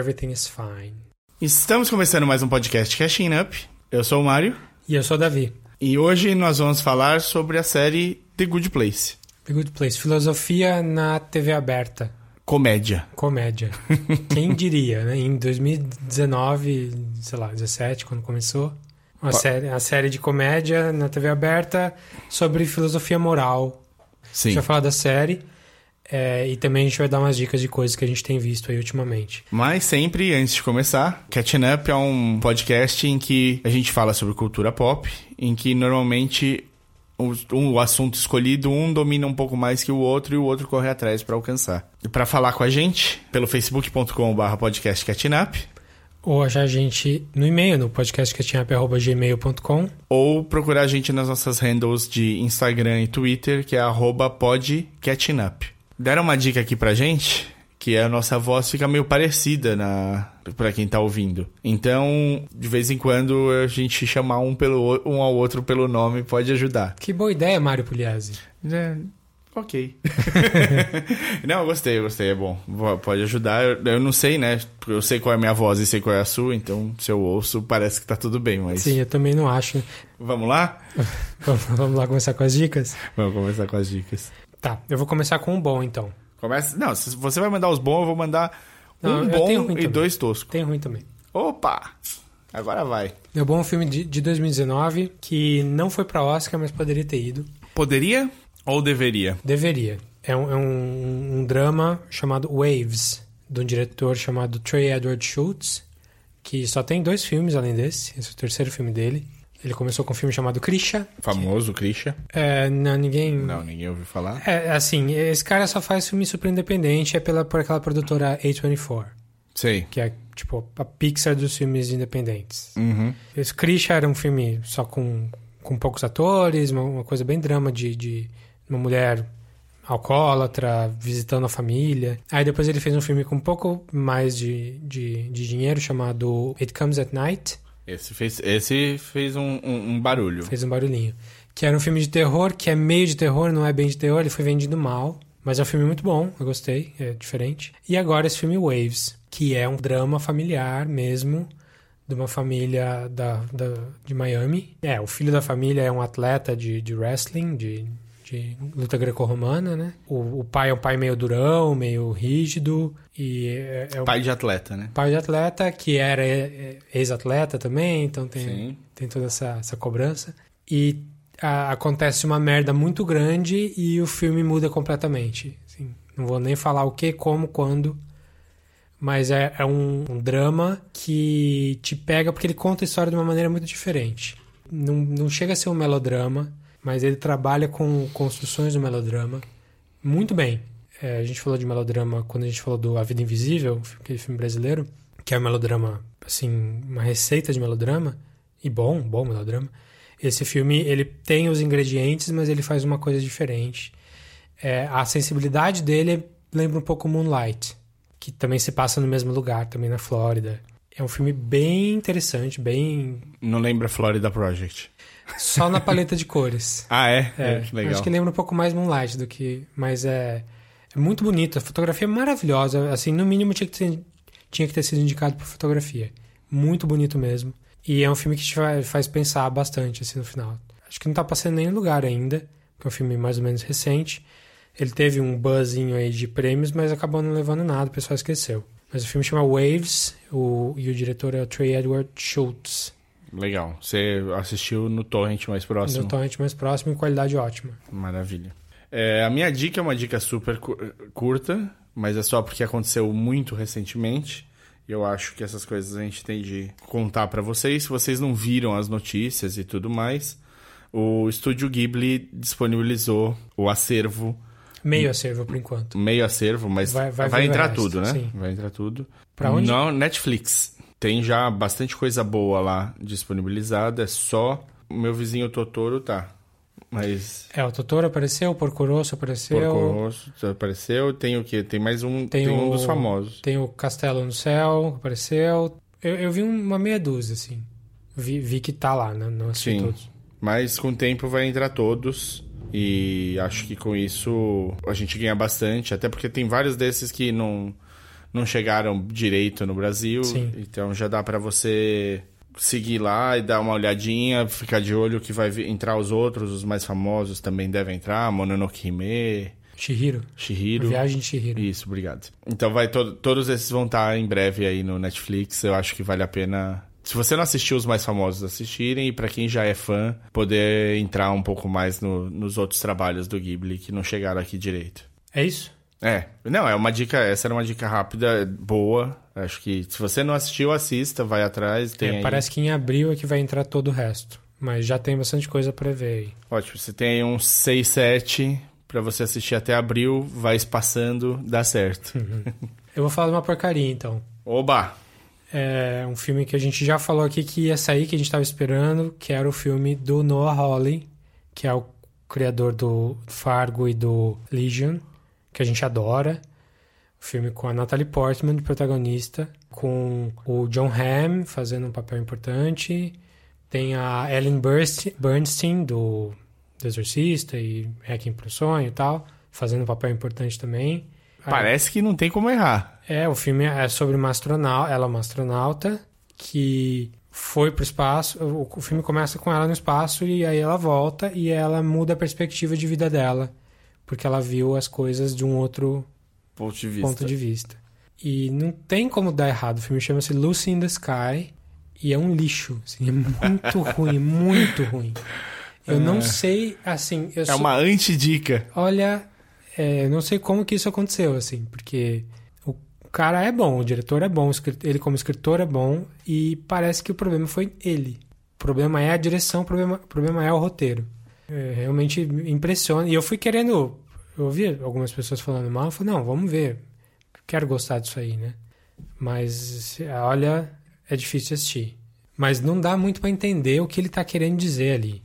Everything is Fine. Estamos começando mais um podcast Cashing Up. Eu sou o Mário E eu sou o Davi. e hoje nós vamos falar sobre a série The Good Place. The Good Place. Filosofia na TV aberta. Comédia. Comédia. Quem diria, né? Em 2019, sei lá, 17, quando começou. Uma série, a série de comédia na TV aberta sobre filosofia moral. A Sim. gente vai falar da série. É, e também a gente vai dar umas dicas de coisas que a gente tem visto aí ultimamente. Mas sempre, antes de começar, Catching Up é um podcast em que a gente fala sobre cultura pop, em que normalmente o, um- o assunto escolhido, um domina um pouco mais que o outro e o outro corre atrás para alcançar. E para falar com a gente, pelo facebook.com.br podcast Catching Up, Ou achar a gente no e-mail, no podcastcatinhap.gmail.com. ou procurar a gente nas nossas handles de Instagram e Twitter, que é arroba podcatchingup. Deram uma dica aqui pra gente, que a nossa voz fica meio parecida na para quem tá ouvindo. Então, de vez em quando, a gente chamar um, pelo, um ao outro pelo nome pode ajudar. Que boa ideia, Mário Pugliese. É, ok. não, gostei, gostei, é bom. Pode ajudar. Eu, eu não sei, né? Eu sei qual é a minha voz e sei qual é a sua, então se eu ouço, parece que tá tudo bem, mas... Sim, eu também não acho. Vamos lá? Vamos lá começar com as dicas? Vamos começar com as dicas. Tá, eu vou começar com um bom então. Começa. Não, se você vai mandar os bons, eu vou mandar Não, um eu bom ruim e também. dois toscos. Tem ruim também. Opa! Agora vai. Meu bom é um filme de, de 2019 que não foi pra Oscar, mas poderia ter ido. Poderia ou deveria? Deveria. É um, é um- um drama chamado Waves, de um diretor chamado Trey Edward Schultz, que só tem dois filmes além desse. Esse é o terceiro filme dele. Ele começou com um filme chamado Krisha. Famoso, Christian. É, não, ninguém. Não, ninguém ouviu falar. É, assim, esse cara só faz filme super independente, é pela, por aquela produtora A24, Sei. que é tipo a Pixar dos filmes independentes. Uhum. Esse Krisha era um filme só com, com poucos atores, uma, uma coisa bem drama de, de uma mulher alcoólatra visitando a família. Aí depois ele fez um filme com um pouco mais de, de, de dinheiro chamado It Comes at Night. Esse fez, esse fez um, um- um barulho. Fez um barulhinho. Que era um filme de terror, que é meio de terror, não é bem de terror, ele foi vendido mal. Mas é um filme muito bom, eu gostei, é diferente. E agora esse filme Waves, que é um drama familiar mesmo, de uma família da, da- de Miami. É, o filho da família é um atleta de, de wrestling, de, de luta greco-romana, né? O, o pai é um pai meio durão, meio rígido, e é, é um Pai de atleta, né? pai de atleta, que era ex-atleta também, então tem, Sim. tem toda essa, essa cobrança. E a- acontece uma merda muito grande e o filme muda completamente. assim. não vou nem falar o que, como, quando. Mas é, é um, um drama que te pega porque ele conta a história de uma maneira muito diferente. Não, não chega a ser um melodrama, mas ele trabalha com construções do melodrama muito bem. É, a gente falou de melodrama quando a gente falou do A Vida Invisível, aquele filme brasileiro, que é um melodrama, assim, uma receita de melodrama, e bom, bom melodrama. Esse filme, ele tem os ingredientes, mas ele faz uma coisa diferente. É, a sensibilidade dele lembra um pouco Moonlight, que também se passa no mesmo lugar, também na Flórida. É um filme bem interessante, bem... Não lembra Florida Project. Só na paleta de cores. Ah, é? É, legal. acho que lembra um pouco mais Moonlight do que. Mas é, é muito bonito. A fotografia é maravilhosa. Assim, no mínimo tinha que ter, tinha que ter sido indicado por fotografia. Muito bonito mesmo. E é um filme que te fa- faz pensar bastante assim no final. Acho que não tá passando em nenhum lugar ainda, porque é um filme mais ou menos recente. Ele teve um buzzinho aí de prêmios, mas acabou não levando nada, o pessoal esqueceu. Mas o filme chama Waves o, e o diretor é o Trey Edward Schultz. Legal. Você assistiu no torrent mais próximo. No torrent mais próximo em qualidade ótima. Maravilha. É, a minha dica é uma dica super cu- curta, mas é só porque aconteceu muito recentemente. E eu acho que essas coisas a gente tem de contar pra vocês. Se vocês não viram as notícias e tudo mais, o estúdio Ghibli disponibilizou o acervo, Meio acervo por enquanto. meio acervo, mas Vai- vai, vai entrar resto, tudo, né? sim. Vai entrar tudo. Pra onde? Não, Netflix. Tem já bastante coisa boa lá disponibilizada, é só o meu vizinho Totoro tá. Mas É, o Totoro apareceu, o Porco Rosso apareceu, Porco Rosso apareceu. Tem o quê? Tem mais um. Tem Tem, um o- dos famosos. tem o Castelo no Céu, apareceu. Eu, eu vi uma meia dúzia, assim. Vi, vi que tá lá, né? Não assisti Sim. todos. Mas com o tempo vai entrar todos. E acho que com isso a gente ganha bastante. Até porque tem vários desses que não, não chegaram direito no Brasil. Sim. Então já dá pra você seguir lá e dar uma olhadinha, ficar de olho que vai entrar os outros, os mais famosos também devem entrar, Mononoke Hime, Shihiro. Shihiro. Viagem de Shihiro. Isso, obrigado. Então vai to- todos esses vão estar em breve aí no Netflix. Eu acho que vale a pena. Se você não assistiu os mais famosos, assistirem. E pra quem já é fã, poder entrar um pouco mais no- nos outros trabalhos do Ghibli que não chegaram aqui direito. É isso? É, não, é uma dica. Essa era uma dica rápida, boa. Acho que se você não assistiu, assista, vai atrás. Tem É, aí- parece que em abril é que vai entrar todo o resto. Mas já tem bastante coisa pra ver aí. Ótimo, você tem aí uns 6, 7 pra você assistir até abril, vai espaçando, dá certo. Eu vou falar de uma porcaria, então. Oba! É um filme que a gente já falou aqui que ia sair, que a gente tava esperando, que era o filme do Noah Hawley, que é o criador do Fargo e do Legion, que a gente adora. O filme com a Natalie Portman de protagonista, com o John Hamm fazendo um papel importante, tem a Ellen Bernstein do, do Exorcista e Hacking pro Sonho e tal, fazendo um papel importante também. Parece que não tem como errar. É, o filme é sobre uma astronauta, ela é uma astronauta que foi espaço. O, o filme começa com ela no espaço e aí ela volta e ela muda a perspectiva de vida dela, porque ela viu as coisas de um outro Ponto de vista. ponto de vista. E não tem como dar errado. O filme chama-se Lucy in the Sky e é um lixo, assim, é muito ruim, muito ruim. Eu não sei, assim, É sou- uma antidica. Olha, é, eu não sei como que isso aconteceu, assim, porque o cara é bom, o diretor é bom, ele como escritor é bom, e parece que o problema foi ele. O problema é a direção, o problema, o problema é o roteiro. É, realmente me impressiona. E eu fui querendo. Eu ouvi algumas pessoas falando mal, eu falei, não, vamos ver. Quero gostar disso aí, né? Mas, olha, é difícil assistir. Mas não dá muito pra entender o que ele tá querendo dizer ali.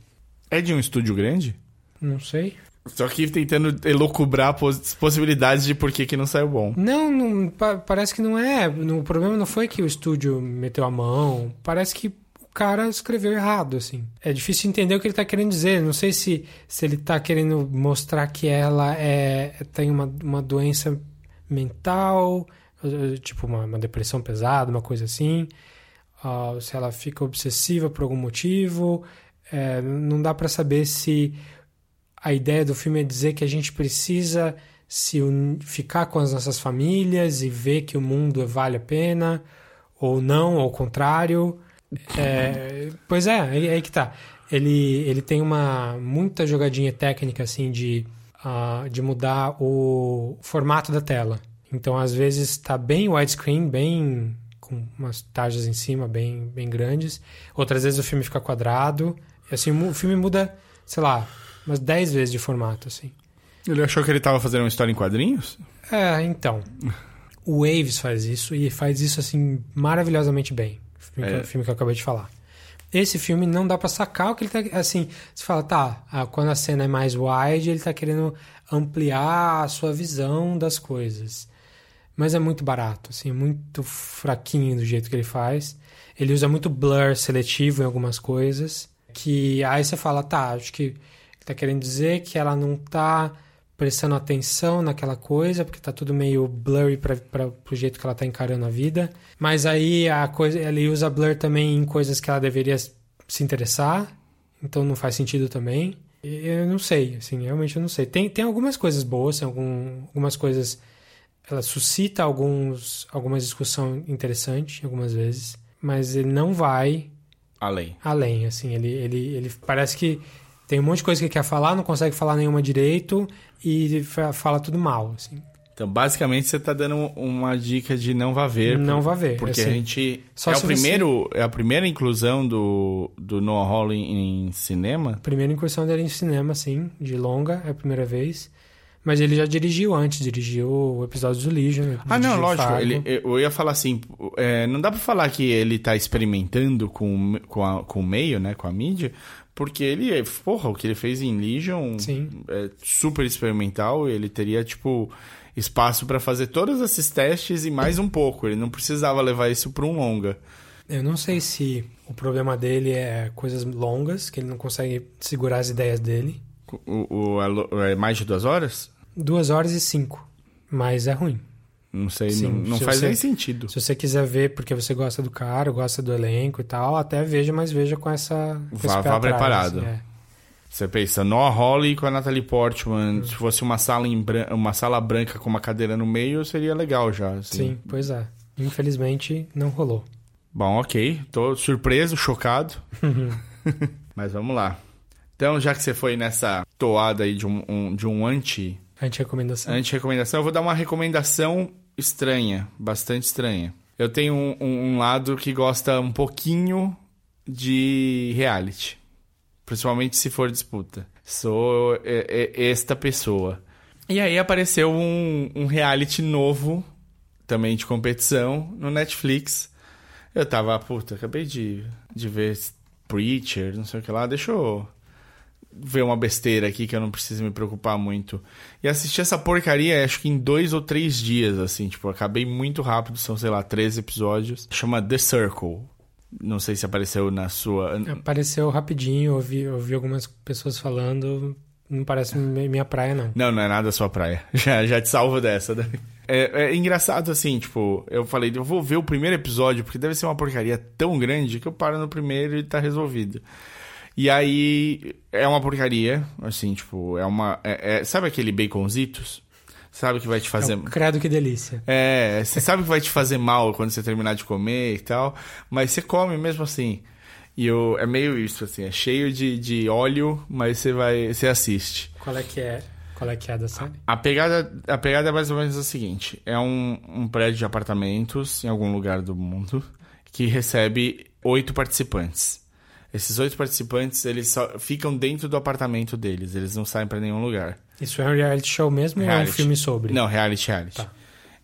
É de um estúdio grande? Não sei. Só que tentando elocubrar pos- possibilidades de por que, que não saiu bom. Não, não, pa- parece que não é. O problema não foi que o estúdio meteu a mão. Parece que cara escreveu errado, assim. É difícil entender o que ele tá querendo dizer. Não sei se, se ele tá querendo mostrar que ela é, tem uma, uma doença mental, tipo uma, uma depressão pesada, uma coisa assim. Ah, se ela fica obsessiva por algum motivo. É, não dá pra saber se a ideia do filme é dizer que a gente precisa se un- ficar com as nossas famílias e ver que o mundo vale a pena, ou não, ao contrário. É, pois é, aí, aí que tá. Ele, ele tem uma muita jogadinha técnica assim de, ah, de mudar o formato da tela. Então, às vezes, está bem widescreen, bem com umas tajas em cima bem, bem grandes. Outras vezes o filme fica quadrado. E, assim, o filme muda, sei lá, umas 10 vezes de formato, assim. Ele achou que ele tava fazendo uma história em quadrinhos? É, então. O Waves faz isso e faz isso assim maravilhosamente bem. O filme, que, É. o filme que eu acabei de falar. Esse filme não dá pra sacar o que ele tá. Assim, você fala, tá, quando a cena é mais wide, ele tá querendo ampliar a sua visão das coisas. Mas é muito barato, assim, é muito fraquinho do jeito que ele faz. Ele usa muito blur seletivo em algumas coisas. Que aí você fala, tá, acho que ele tá querendo dizer que ela não tá prestando atenção naquela coisa, porque tá tudo meio blurry para pro jeito que ela tá encarando a vida. Mas aí a coisa, ele usa blur também em coisas que ela deveria se interessar, então não faz sentido também. Eu não sei, assim, realmente eu não sei. Tem, tem algumas coisas boas, tem algum, algumas coisas ela suscita alguns alguma discussão interessante algumas vezes, mas ele não vai Além. além, assim, ele, ele, ele parece que tem um monte de coisa que ele quer falar, não consegue falar nenhuma direito e fa- fala tudo mal, assim. Então, basicamente, você tá dando uma dica de não vá ver. Não vá ver, Porque assim. a gente. Só é, o se você- primeiro, é a primeira inclusão do, do Noah Hawley em cinema. Primeira incursão dele em cinema, assim, de longa, é a primeira vez. Mas ele já dirigiu antes, dirigiu o episódio do Legion. Ah, não, lógico. Ele, eu ia falar assim, é, não dá pra falar que ele tá experimentando com, com, a- com o meio, né, com a mídia, porque ele, é- porra, o que ele fez em Legion Sim. é super experimental, ele teria, tipo, espaço pra fazer todos esses testes e mais um pouco, ele não precisava levar isso pra um longa. Eu não sei se o problema dele é coisas longas, que ele não consegue segurar as ideias dele. O, o- é mais de duas horas? Duas horas e cinco. Mas é ruim. Não sei, Sim, não, não se faz você- nem sentido. Se você quiser ver porque você gosta do cara, gosta do elenco e tal, até veja, mas veja com essa. Com Vá- vá atrás, preparado. assim, é. Você pensa, Noah Hawley com a Natalie Hum. Portman, se fosse uma sala, em bran- uma sala branca com uma cadeira no meio, seria legal já. assim. Sim, pois é. Infelizmente não rolou. Bom, ok. Tô surpreso, chocado. Mas vamos lá. Então, já que você foi nessa toada aí de um, um- de um anti, Anti-recomendação. anti-recomendação, eu vou dar uma recomendação estranha, bastante estranha. Eu tenho um, um- um lado que gosta um pouquinho de reality. Principalmente se for disputa. Sou esta pessoa. E aí apareceu um, um reality novo, também de competição, no Netflix. Eu tava, puta, acabei de, de ver Preacher, não sei o que lá, deixa eu ver uma besteira aqui que eu não preciso me preocupar muito. E assisti essa porcaria, acho que em dois ou três dias, assim, tipo, acabei muito rápido, são, sei lá, 13 episódios. Chama The Circle. Não sei se apareceu na sua. Apareceu rapidinho, ouvi, ouvi algumas pessoas falando. Não parece mi- minha praia, não. Não, não é nada a sua praia. Já, já te salvo dessa. né? É, é engraçado assim, tipo, eu falei, eu vou ver o primeiro episódio, porque deve ser uma porcaria tão grande que eu paro no primeiro e tá resolvido. E aí é uma porcaria, assim, tipo, é uma. é- é- sabe aquele baconzitos? Sabe que vai te fazer. É um credo que delícia. É, você sabe que vai te fazer mal quando você terminar de comer e tal, mas você come mesmo assim. E eu, é meio isso, assim, é cheio de, de óleo, mas você vai. Você assiste. Qual é que é? Qual é que é da série? A pegada, a pegada é mais ou menos a seguinte: é um, um prédio de apartamentos em algum lugar do mundo que recebe oito participantes. Esses oito participantes, eles só ficam dentro do apartamento deles, eles não saem pra nenhum lugar. Isso é um reality show mesmo ou é um Reality. filme sobre? Não, reality, reality. Tá.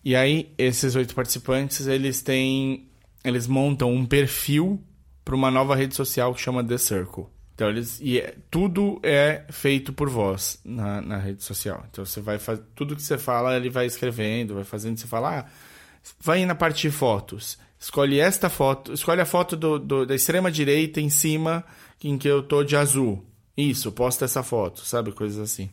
E aí, esses oito participantes, eles têm. Eles montam um perfil para uma nova rede social que chama The Circle. Então, eles. E é- tudo é feito por voz na, na rede social. Então, você vai fazer. Tudo que você fala, ele vai escrevendo, vai fazendo. Você fala, ah, vai na parte de fotos. Escolhe esta foto. Escolhe a foto do, do- da extrema direita em cima, em que eu tô de azul. Isso, posta essa foto, sabe? Coisas assim.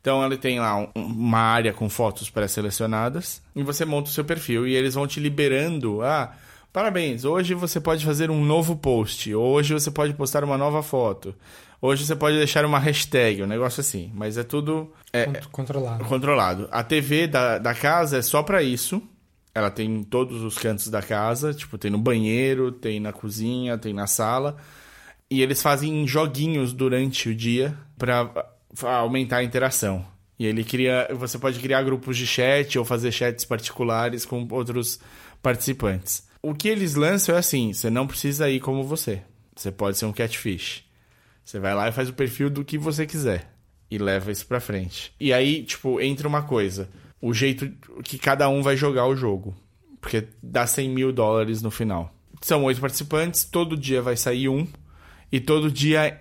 Então ele tem lá um- uma área com fotos pré-selecionadas e você monta o seu perfil e eles vão te liberando. Ah, parabéns, hoje você pode fazer um novo post, hoje você pode postar uma nova foto, hoje você pode deixar uma hashtag, um negócio assim. Mas é tudo é, Cont- Controlado. controlado. A TV da, da casa é só pra isso. Ela tem em todos os cantos da casa, tipo, tem no banheiro, tem na cozinha, tem na sala. E eles fazem joguinhos durante o dia pra aumentar a interação. E ele cria, você pode criar grupos de chat ou fazer chats particulares com outros participantes. O que eles lançam é assim, você não precisa ir como você. Você pode ser um catfish. Você vai lá e faz o perfil do que você quiser e leva isso pra frente. E aí, tipo, entra uma coisa: o jeito que cada um vai jogar o jogo. Porque dá 100 mil dólares no final. São oito participantes, todo dia vai sair um, e todo dia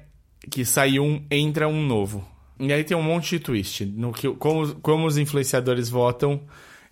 que sai um, entra um novo. E aí tem um monte de twist. No que, como, como os influenciadores votam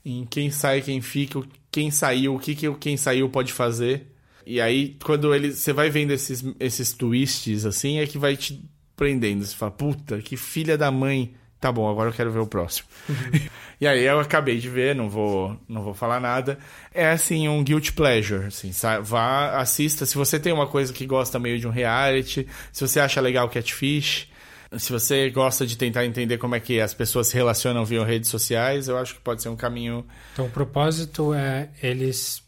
em quem sai, quem fica, quem saiu, o que, que quem saiu pode fazer. E aí, quando ele, você vai vendo esses, esses twists, assim, é que vai te prendendo. Você fala, puta, que filha da mãe. Tá bom, agora eu quero ver o próximo. e aí eu acabei de ver, não vou, não vou falar nada. É assim, um guilty pleasure, assim, vá, assista. Se você tem uma coisa que gosta meio de um reality, se você acha legal Catfish, se você gosta de tentar entender como é que as pessoas se relacionam via redes sociais, eu acho que pode ser um caminho Então o propósito é eles.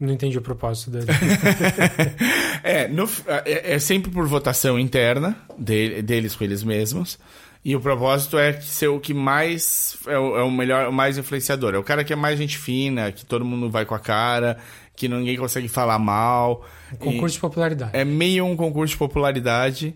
Não entendi o propósito dele. é, no- é, é sempre por votação interna de- deles com eles mesmos. E o propósito é ser o que mais é o, é o melhor, o mais influenciador. É o cara que é mais gente fina, que todo mundo vai com a cara, que ninguém consegue falar mal. Um concurso de popularidade. É meio um concurso de popularidade,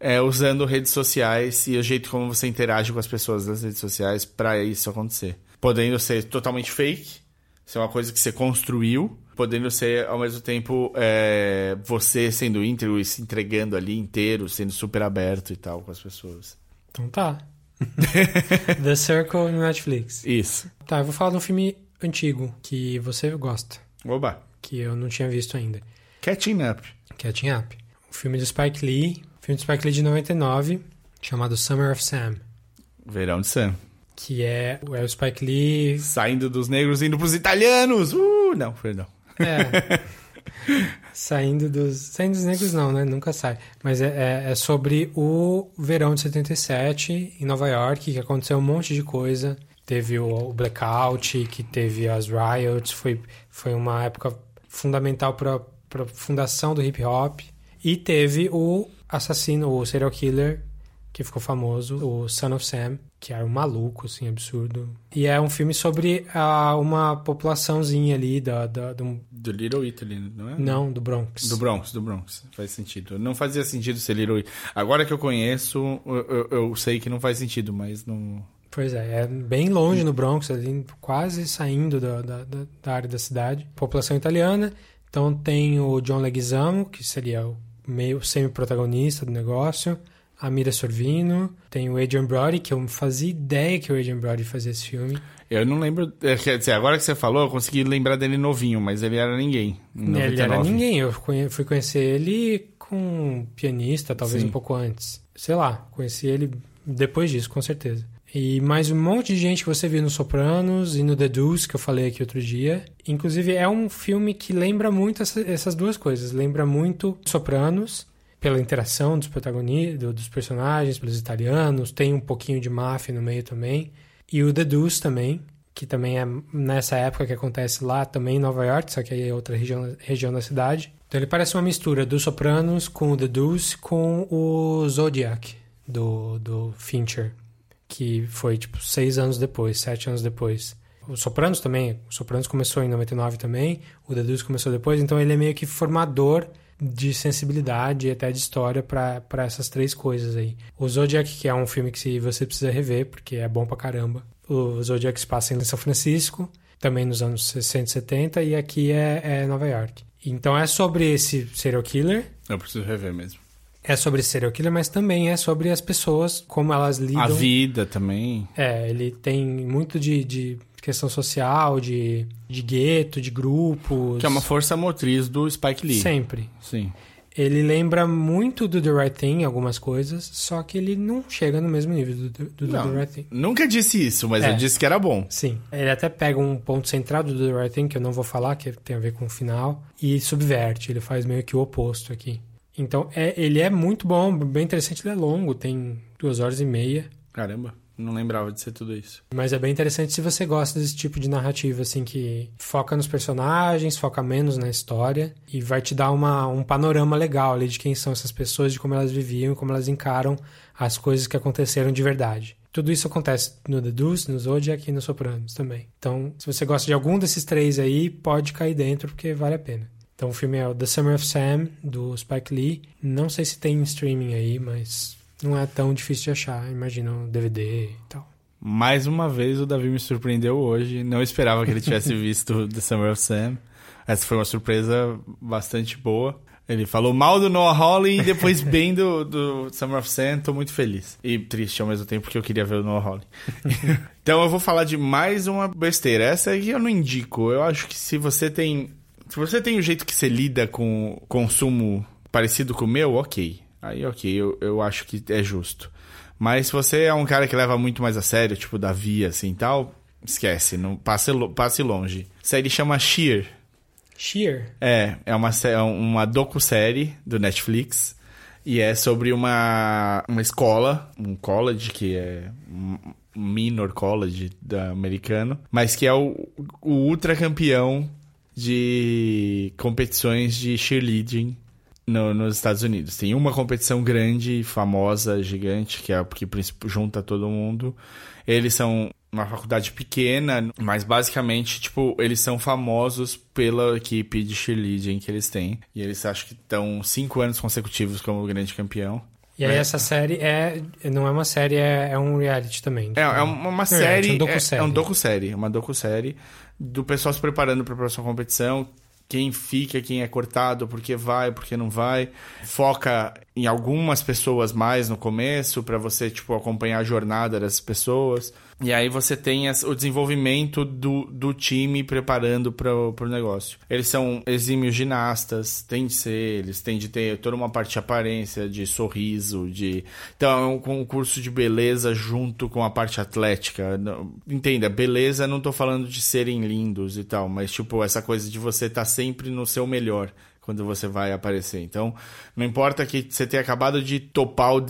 é, usando redes sociais e o jeito como você interage com as pessoas das redes sociais para isso acontecer. Podendo ser totalmente fake, ser uma coisa que você construiu, podendo ser ao mesmo tempo é, você sendo íntegro e se entregando ali inteiro, sendo super aberto e tal com as pessoas. Então tá. The Circle no Netflix. Isso. Tá, eu vou falar de um filme antigo que você gosta, Oba. que eu não tinha visto ainda. Catching Up. Catching Up. Um filme do Spike Lee, filme do Spike Lee de 99, chamado Summer of Sam. Verão de Sam. que é, é o Spike Lee. Saindo dos negros indo pros italianos! Uh, não, perdão. É. saindo dos. Saindo dos negros não, né? Nunca sai. Mas é, é, é sobre o verão de 77 em Nova York, que aconteceu um monte de coisa. Teve o, o blackout, que teve as riots, foi, foi uma época fundamental para a fundação do hip hop. E teve o assassino, o serial killer que ficou famoso, o Son of Sam, que era um maluco, assim, absurdo. E é um filme sobre uh, uma populaçãozinha ali da, da, do... do Little Italy, não é? Não, do Bronx. Do Bronx, do Bronx. Faz sentido. Não fazia sentido ser Little Italy. Agora que eu conheço, eu, eu, eu sei que não faz sentido, mas não... Pois é, é bem longe no Bronx, ali, quase saindo da, da, da área da cidade. População italiana. Então tem o John Leguizamo, que seria o meio semi-protagonista do negócio a Mira Sorvino, tem o Adrian Brody, que eu não fazia ideia que o Adrian Brody fazia esse filme. Eu não lembro. É, quer dizer, agora que você falou, eu consegui lembrar dele novinho, mas ele era ninguém. Ele era ninguém. Eu fui conhecer ele com um pianista, talvez Sim. um pouco antes. Sei lá, conheci ele depois disso, com certeza. E mais um monte de gente que você viu no Sopranos e no The Deuce, que eu falei aqui outro dia. Inclusive, é um filme que lembra muito essa, essas duas coisas. Lembra muito Sopranos pela interação dos protagonistas, dos personagens, pelos italianos, tem um pouquinho de máfia no meio também. E o The Deuce também, que também é nessa época que acontece lá também em Nova York, só que aí é outra região, região da cidade. Então ele parece uma mistura do Sopranos com o The Deuce com o Zodiac do, do Fincher, que foi tipo seis anos depois, sete anos depois. O Sopranos também, o Sopranos começou em 99 também, o The Deuce começou depois, então ele é meio que formador de sensibilidade e até de história para essas três coisas aí. O Zodiac, que é um filme que você precisa rever, porque é bom pra caramba. O Zodiac se passa em São Francisco, também nos anos 60 e 70, e aqui é, é Nova York. Então é sobre esse serial killer. Eu preciso rever mesmo. É sobre serial killer, mas também é sobre as pessoas, como elas lidam. A vida também. É, ele tem muito de, de questão social, de, de gueto, de grupos. Que é uma força motriz do Spike Lee. Sempre. Sim. Ele lembra muito do The Right Thing algumas coisas, só que ele não chega no mesmo nível do, do, do não, The Right Thing. Nunca disse isso, mas é. eu disse que era bom. Sim. Ele até pega um ponto central do The Right Thing, que eu não vou falar, que tem a ver com o final, e subverte. Ele faz meio que o oposto aqui. Então, é, ele é muito bom, bem interessante. Ele é longo, tem duas horas e meia. Caramba. Não lembrava de ser tudo isso. Mas é bem interessante se você gosta desse tipo de narrativa, assim, que foca nos personagens, foca menos na história e vai te dar uma, um panorama legal ali de quem são essas pessoas, de como elas viviam como elas encaram as coisas que aconteceram de verdade. Tudo isso acontece no The Deuce, no Zodiac e no Sopranos também. Então, se você gosta de algum desses três aí, pode cair dentro porque vale a pena. Então, o filme é o The Summer of Sam, do Spike Lee. Não sei se tem streaming aí, mas não é tão difícil de achar, imagina um DVD e tal. Mais uma vez o Davi me surpreendeu hoje. Não esperava que ele tivesse visto The Summer of Sam. Essa foi uma surpresa bastante boa. Ele falou mal do Noah Hawley e depois bem do, do Summer of Sam. Tô muito feliz. E triste ao mesmo tempo porque eu queria ver o Noah Hawley. então eu vou falar de mais uma besteira. Essa aqui eu não indico. Eu acho que se você tem... Se você tem o jeito que você lida com consumo parecido com o meu, ok. Aí, ok, eu, eu acho que é justo. Mas se você é um cara que leva muito mais a sério, tipo Davi, assim tal, esquece, não passe, passe longe. A série chama Sheer. Sheer? É, é uma, é uma docu-série do Netflix. E é sobre uma, uma escola, um college, que é um minor college da americano, mas que é o, o ultra campeão de competições de cheerleading no, nos Estados Unidos. Tem uma competição grande, famosa, gigante, que é a que junta todo mundo. Eles são uma faculdade pequena, mas basicamente, tipo, eles são famosos pela equipe de cheerleading que eles têm. E eles acho que estão cinco anos consecutivos como grande campeão. E aí é. essa série é. Não é uma série, é, é um reality também. É, é uma, uma série. É, um docu-série. É, é um docu-série. Uma docu-série do pessoal se preparando para a próxima competição quem fica, quem é cortado, porque vai, porque não vai. Foca em algumas pessoas mais no começo, para você, tipo, acompanhar a jornada dessas pessoas. E aí você tem o desenvolvimento do, do time preparando para o negócio. Eles são exímios ginastas, tem de ser, eles têm de ter toda uma parte de aparência, de sorriso, de... Então é um concurso de beleza junto com a parte atlética. Entenda, beleza, não tô falando de serem lindos e tal, mas tipo, essa coisa de você estar tá sempre no seu melhor quando você vai aparecer. Então, não importa que você tenha acabado de topar o,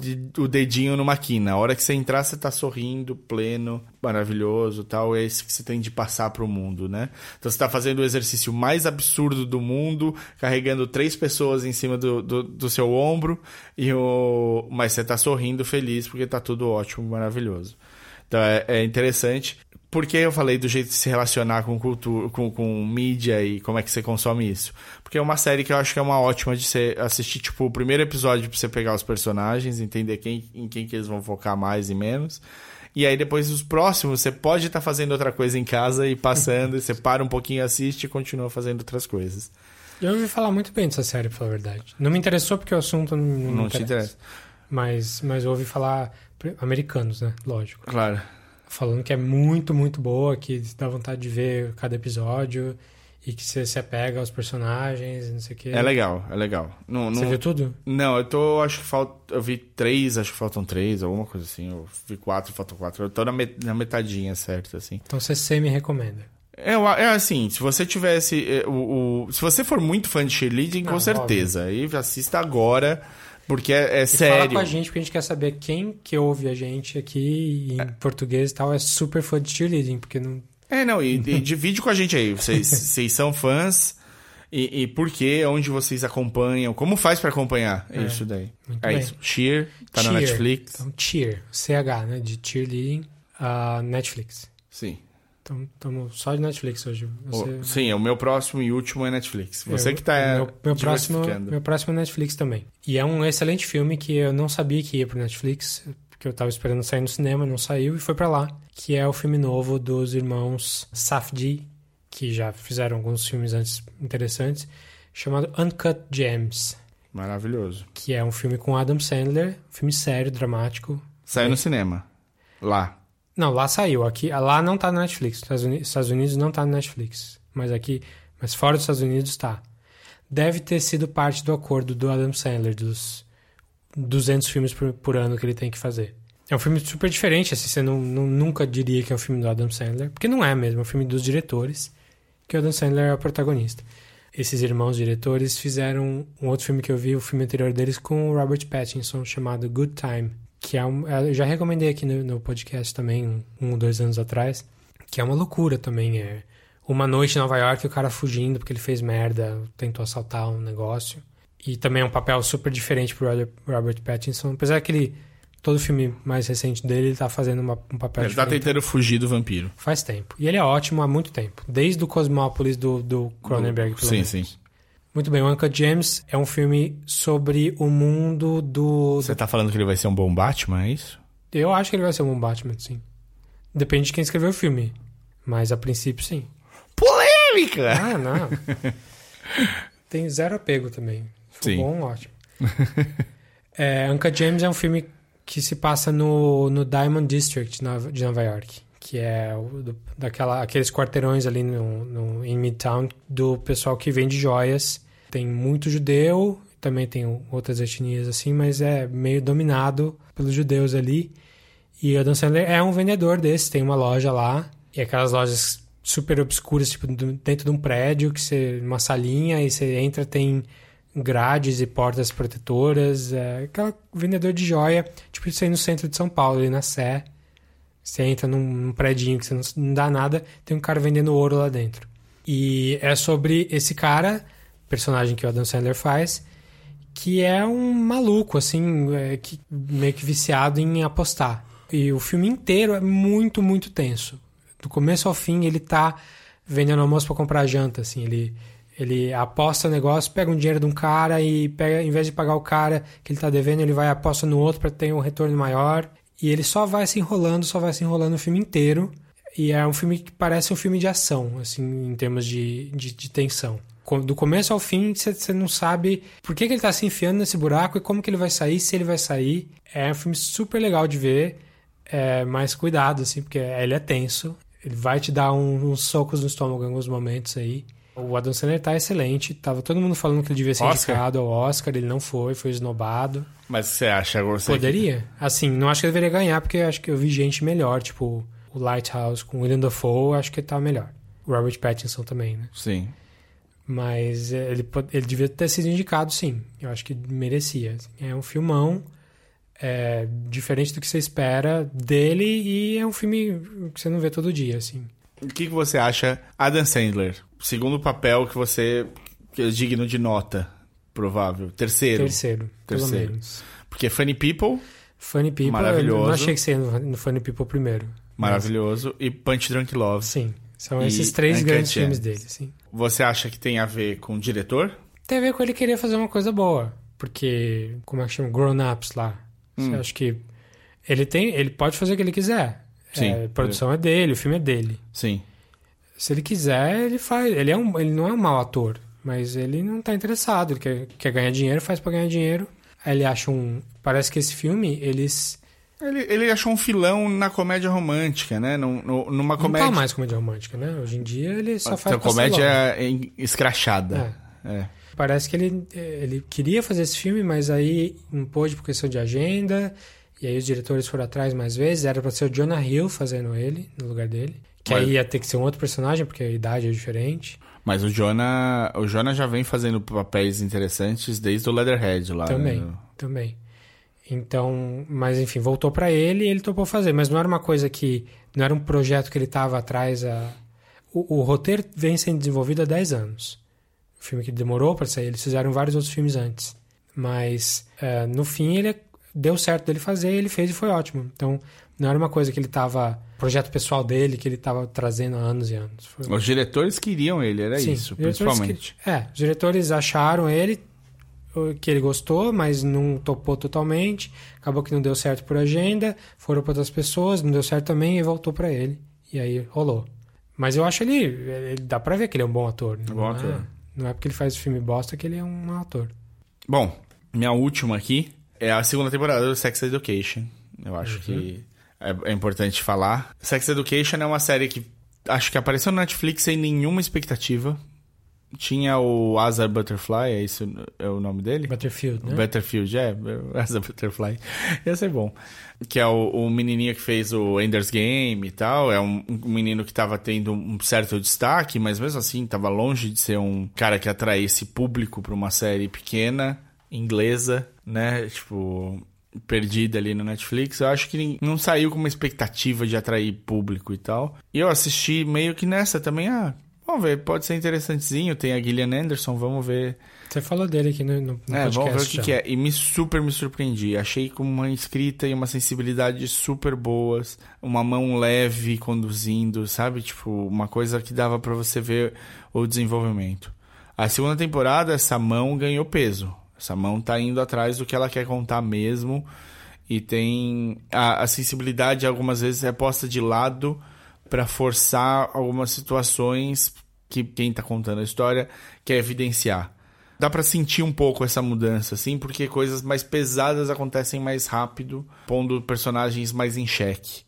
dedinho numa quina. A hora que você entrar, você tá sorrindo, pleno, maravilhoso tal. É isso que você tem de passar pro mundo, né? Então, você tá fazendo o exercício mais absurdo do mundo, carregando três pessoas em cima do, do, do seu ombro, e o... mas você tá sorrindo, feliz, porque tá tudo ótimo, maravilhoso. Então, é, é interessante. Por que eu falei do jeito de se relacionar com cultura, com, com mídia e como é que você consome isso? Porque é uma série que eu acho que é uma ótima de você assistir, tipo, o primeiro episódio pra você pegar os personagens, entender quem, em quem que eles vão focar mais e menos. E aí depois os próximos, você pode estar tá fazendo outra coisa em casa e passando, e você para um pouquinho, assiste e continua fazendo outras coisas. Eu ouvi falar muito bem dessa série, pra falar a verdade. Não me interessou porque o assunto não, não, não te interessa. Mas, mas eu ouvi falar americanos, né? Lógico. Claro falando que é muito, muito boa, que dá vontade de ver cada episódio e que você se apega aos personagens, não sei o quê. É legal, é legal. Não, não... Você viu tudo? Não, eu tô, acho que falta, eu vi três, acho que faltam três, alguma coisa assim. Eu vi quatro, faltam quatro. Eu tô na, met... na metadinha, certo, assim. Então você semi recomenda. É, é assim, se você tivesse. É, o, o, se você for muito fã de cheerleading, não, com certeza. Óbvio. Aí assista agora. Porque é, é sério. Fala com a gente, porque a gente quer saber quem que ouve a gente aqui em é. português e tal é super fã de cheerleading, porque não... É, não, e, e divide com a gente aí. Vocês, vocês são fãs e, e por quê, onde vocês acompanham, como faz para acompanhar é, isso daí. é bem. isso, Cheer, tá Cheer. na Netflix. Então, Cheer, CH, né, de cheerleading, uh, Netflix. Sim. Então, estamos só de Netflix hoje. Você... Sim, o meu próximo e último é Netflix. Você eu, que está meu, meu próximo Meu próximo é Netflix também. E é um excelente filme que eu não sabia que ia pro Netflix, porque eu estava esperando sair no cinema, não saiu e foi para lá. Que é o filme novo dos irmãos Safdie, que já fizeram alguns filmes antes interessantes, chamado Uncut Gems. Maravilhoso. Que é um filme com Adam Sandler, filme sério, dramático. Saiu no cinema. Lá. Não, lá saiu. Aqui, lá não tá no Netflix. Estados Unidos, Estados Unidos não tá no Netflix. Mas aqui, mas fora dos Estados Unidos tá. Deve ter sido parte do acordo do Adam Sandler, dos 200 filmes por, por ano que ele tem que fazer. É um filme super diferente, assim, você não, não, nunca diria que é um filme do Adam Sandler, porque não é mesmo, é um filme dos diretores, que o Adam Sandler é o protagonista. Esses irmãos diretores fizeram um outro filme que eu vi, o filme anterior deles, com o Robert Pattinson, chamado Good Time que é um, eu já recomendei aqui no, no podcast também, um, um ou dois anos atrás, que é uma loucura também. É uma noite em Nova York, o cara fugindo porque ele fez merda, tentou assaltar um negócio. E também é um papel super diferente pro Robert Pattinson, apesar que ele todo filme mais recente dele, ele tá fazendo uma, um papel Ele tá tentando fugir do vampiro. Faz tempo. E ele é ótimo há muito tempo. Desde o Cosmópolis do, do Cronenberg, sim, menos. Sim, muito bem, o Uncut James é um filme sobre o mundo do... Você tá falando que ele vai ser um bom Batman, é isso? Eu acho que ele vai ser um bom Batman, sim. Depende de quem escreveu o filme. Mas a princípio, sim. Polêmica! Ah, não. Tem zero apego também. Foi sim. bom, ótimo. é, Uncut James é um filme que se passa no, no Diamond District de Nova York que é o, daquela, aqueles quarteirões ali no, no, em Midtown do pessoal que vende joias tem muito judeu, também tem outras etnias assim, mas é meio dominado pelos judeus ali. E o Adam Sandler é um vendedor desse, tem uma loja lá, e aquelas lojas super obscuras, tipo dentro de um prédio, que você uma salinha e você entra tem grades e portas protetoras, é aquela vendedor de joia, tipo isso aí no centro de São Paulo, ali na Sé. Você entra num, num prédio que você não, não dá nada, tem um cara vendendo ouro lá dentro. E é sobre esse cara personagem que o Adam Sandler faz, que é um maluco, assim, é, que, meio que viciado em apostar. E o filme inteiro é muito, muito tenso. Do começo ao fim, ele tá vendendo almoço para comprar janta, assim, ele ele aposta negócio, pega um dinheiro de um cara e pega, em vez de pagar o cara que ele tá devendo, ele vai e aposta no outro para ter um retorno maior. E ele só vai se enrolando, só vai se enrolando o filme inteiro. E é um filme que parece um filme de ação, assim, em termos de, de, de tensão. Do começo ao fim, você não sabe por que, que ele tá se enfiando nesse buraco e como que ele vai sair, se ele vai sair. É um filme super legal de ver, é, mas cuidado, assim, porque ele é tenso. Ele vai te dar um, uns socos no estômago em alguns momentos aí. O Adam Sandler tá excelente. Tava todo mundo falando que ele devia ser Oscar? indicado ao Oscar. Ele não foi, foi esnobado. Mas você acha você Poderia. Que... Assim, não acho que ele deveria ganhar, porque acho que eu vi gente melhor. Tipo, o Lighthouse com o William Dafoe, acho que ele tá melhor. O Robert Pattinson também, né? Sim. Mas é, ele, ele devia ter sido indicado, sim. Eu acho que merecia. É um filmão é, diferente do que você espera dele e é um filme que você não vê todo dia, assim. O que, que você acha, Adam Sandler? Segundo papel que você que é digno de nota, provável. Terceiro. Terceiro, Terceiro. pelo menos. Porque Funny People. Funny People. Maravilhoso. Eu não achei que seria no Funny People primeiro. Maravilhoso. Mas... E Punch Drunk Love. Sim. São esses três grandes filmes dele, sim. Você acha que tem a ver com o diretor? Tem a ver com ele querer fazer uma coisa boa. Porque, como é que chama? Grown Ups lá. Hum. Você acha que ele tem, ele pode fazer o que ele quiser. Sim. É, a produção é dele, o filme é dele. Sim. Se ele quiser, ele faz. Ele, é um, ele não é um mau ator, mas ele não tá interessado. Ele quer, quer ganhar dinheiro, faz para ganhar dinheiro. Aí ele acha um. Parece que esse filme, eles. Ele, ele achou um filão na comédia romântica, né? Num, numa comédia. Não tá mais comédia romântica, né? Hoje em dia ele só faz. Então, comédia escrachada. É. é. Parece que ele, ele queria fazer esse filme, mas aí não pôde por questão de agenda. E aí os diretores foram atrás mais vezes. Era pra ser o Jonah Hill fazendo ele, no lugar dele. Que mas... aí ia ter que ser um outro personagem, porque a idade é diferente. Mas o Jonah, o Jonah já vem fazendo papéis interessantes desde o Leatherhead lá. Também, né? também. Então, mas enfim, voltou para ele e ele topou fazer. Mas não era uma coisa que. Não era um projeto que ele tava atrás. A... O, o roteiro vem sendo desenvolvido há 10 anos filme que demorou para sair. Eles fizeram vários outros filmes antes. Mas é, no fim ele deu certo dele fazer, ele fez e foi ótimo. Então não era uma coisa que ele estava projeto pessoal dele que ele estava trazendo há anos e anos. Foi... Os diretores queriam ele, era Sim, isso, principalmente. Que... É, os diretores acharam ele que ele gostou, mas não topou totalmente. Acabou que não deu certo por agenda, foram para outras pessoas, não deu certo também e voltou para ele. E aí rolou. Mas eu acho ele, ele dá para ver que ele é um bom ator. Um bom ator. É... Não é porque ele faz filme bosta que ele é um ator. Bom, minha última aqui é a segunda temporada do Sex Education. Eu acho uhum. que é, é, importante falar. Sex Education é uma série que acho que apareceu no Netflix sem nenhuma expectativa. Tinha o Asa Butterfly, é isso é o nome dele? Butterfield, né? Butterfield, é, Asa Butterfly. Ia ser bom. Que é o, o menininho que fez o Ender's Game e tal. É um, um menino que estava tendo um certo destaque, mas mesmo assim estava longe de ser um cara que atraísse público para uma série pequena, inglesa, né? Tipo, perdida ali no Netflix, eu acho que não saiu com uma expectativa de atrair público e tal. E eu assisti meio que nessa também, ah, Vamos ver, pode ser interessantezinho. Tem a Gillian Anderson, vamos ver. Você falou dele aqui no, no É, vamos ver o que, que, é. E me super me surpreendi. Achei com uma escrita e uma sensibilidade super boas. Uma mão leve conduzindo, sabe? Tipo, uma coisa que dava para você ver o desenvolvimento. A segunda temporada, essa mão ganhou peso. Essa mão tá indo atrás do que ela quer contar mesmo. E tem. A, a sensibilidade algumas vezes é posta de lado para forçar algumas situações que quem está contando a história quer evidenciar. Dá para sentir um pouco essa mudança, assim, porque coisas mais pesadas acontecem mais rápido, pondo personagens mais em xeque.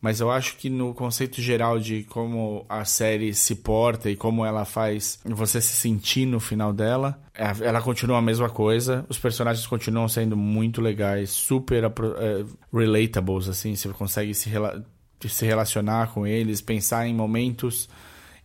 Mas eu acho que no conceito geral de como a série se porta e como ela faz você se sentir no final dela, é, ela continua a mesma coisa. Os personagens continuam sendo muito legais, super uh, relatables, assim. Você consegue se de se relacionar com eles, pensar em momentos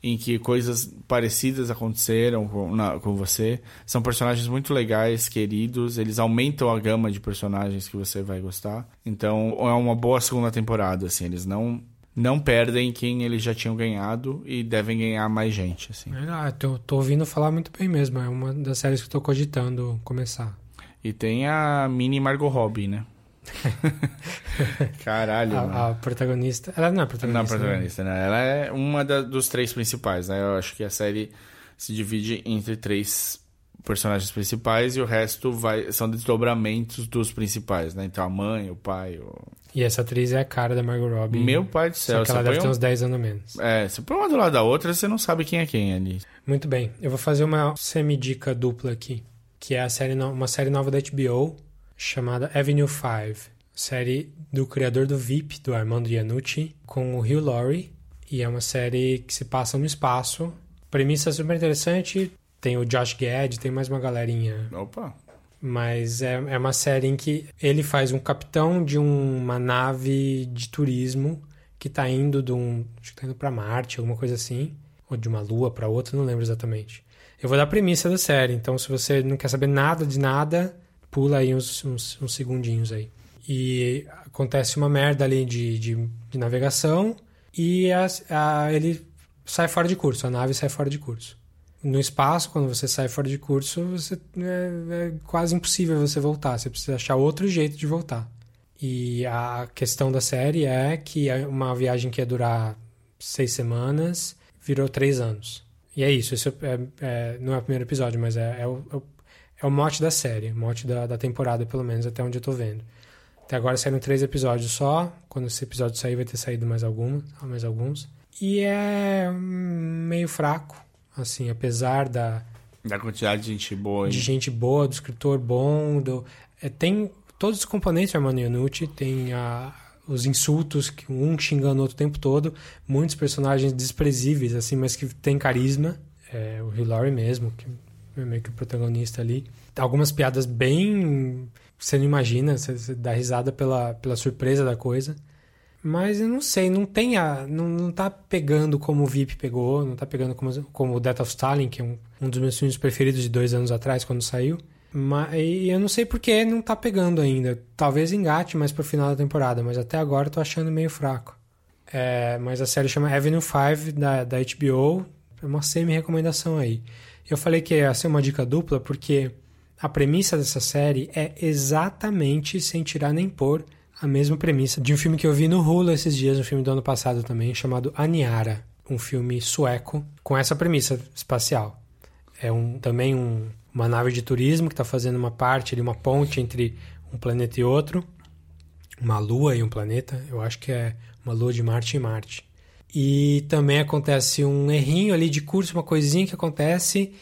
em que coisas parecidas aconteceram com, na, com você. São personagens muito legais, queridos, eles aumentam a gama de personagens que você vai gostar. Então é uma boa segunda temporada, assim, eles não não perdem quem eles já tinham ganhado e devem ganhar mais gente, assim. Ah, tô, tô ouvindo falar muito bem mesmo, é uma das séries que eu tô cogitando começar. E tem a mini Margot Robbie, né? Caralho. A, a, protagonista. Ela não é protagonista. Não é protagonista, né? né? Ela é uma da, dos três principais, né? Eu acho que a série se divide entre três personagens principais e o resto vai são desdobramentos dos principais, né? Então a mãe, o pai, o... E essa atriz é a cara da Margot Robbie. Meu pai do Só céu. que ela deve põe ter um- uns 10 anos menos. É, se põe uma do lado da outra, você não sabe quem é quem ali. Muito bem, eu vou fazer uma semi-dica dupla aqui, que é a série no- uma série nova da HBO chamada Avenue 5, série do criador do VIP, do Armando Iannucci, com o Hugh Laurie, e é uma série que se passa no espaço. Premissa super interessante, tem o Josh Gad, tem mais uma galerinha Opa. mas é, é uma série em que ele faz um capitão de uma nave de turismo que tá indo de um. Acho que tá indo pra Marte, alguma coisa assim. Ou de uma lua pra outra, não lembro exatamente. Eu vou dar a premissa da série, então se você não quer saber nada de nada, pula aí uns, uns, uns segundinhos aí. E acontece uma merda ali de, de, de navegação e a- a- ele sai fora de curso, a nave sai fora de curso no espaço, quando você sai fora de curso, você, é, é quase impossível você voltar. Você precisa achar outro jeito de voltar. E a questão da série é que é uma viagem que ia durar seis semanas virou três anos. E é isso. Isso é, é- não é o primeiro episódio, mas é, é o, é o- mote da série, o mote da, da temporada, pelo menos, até onde eu tô vendo. Até agora saíram três episódios só. Quando esse episódio sair, vai ter saído mais alguns. Mais alguns. E é hum, meio fraco, assim, apesar da, Da quantidade de gente boa aí. de gente boa, do escritor bom, do, é, tem todos os componentes do Armando Iannucci, tem a, os insultos, que um xingando o outro o tempo todo, muitos personagens desprezíveis, assim, mas que tem carisma, é, o Laurie mesmo, que é meio que o protagonista ali. Algumas piadas bem... Você não imagina, você, você dá risada pela, pela surpresa da coisa. Mas eu não sei, não tem a, não, não tá pegando como o VIP pegou, não tá pegando como, como o Death of Stalin, que é um, um dos meus filmes preferidos de dois anos atrás, quando saiu. Mas e eu não sei porque não tá pegando ainda. Talvez engate mais pro final da temporada, mas até agora eu tô achando meio fraco. É, mas a série chama Avenue 5 da, da HBO, é uma semi-recomendação aí. Eu falei que ia ser uma dica dupla porque a premissa dessa série é exatamente, sem tirar nem pôr, a mesma premissa de um filme que eu vi no Hulu esses dias, um filme do ano passado também, chamado Aniara, um filme sueco com essa premissa espacial. É um, também um, uma nave de turismo que está fazendo uma parte, ali, uma ponte entre um planeta e outro, uma lua e um planeta, eu acho que é uma lua de Marte e Marte. E também acontece um errinho ali de curso, uma coisinha que acontece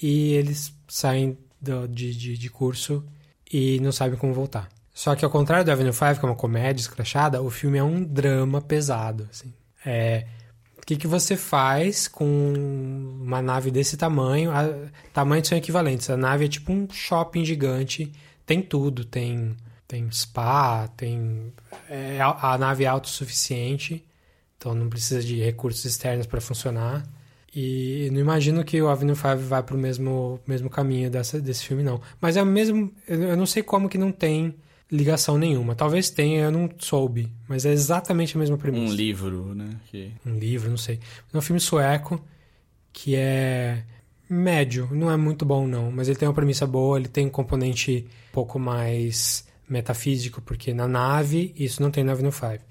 e eles saem do- de, de, de curso e não sabem como voltar. Só que ao contrário do Avenue 5, que é uma comédia escrachada, o filme é um drama pesado. Assim. É, o que, que você faz com uma nave desse tamanho? A, tamanhos são equivalentes. A nave é tipo um shopping gigante, tem tudo, tem, tem spa, tem. é, a, a nave é autossuficiente, então não precisa de recursos externos para funcionar. E não imagino que o Avenue 5 vá para o mesmo, mesmo caminho dessa, desse filme, não. Mas é o mesmo. Eu não sei como que não tem ligação nenhuma. Talvez tenha, eu não soube. Mas é exatamente a mesma premissa Um livro, né? Que... um livro, não sei. É um filme sueco que é médio, não é muito bom não, mas ele tem uma premissa boa, ele tem um componente um pouco mais metafísico, porque na nave, isso não tem na Avenue 5.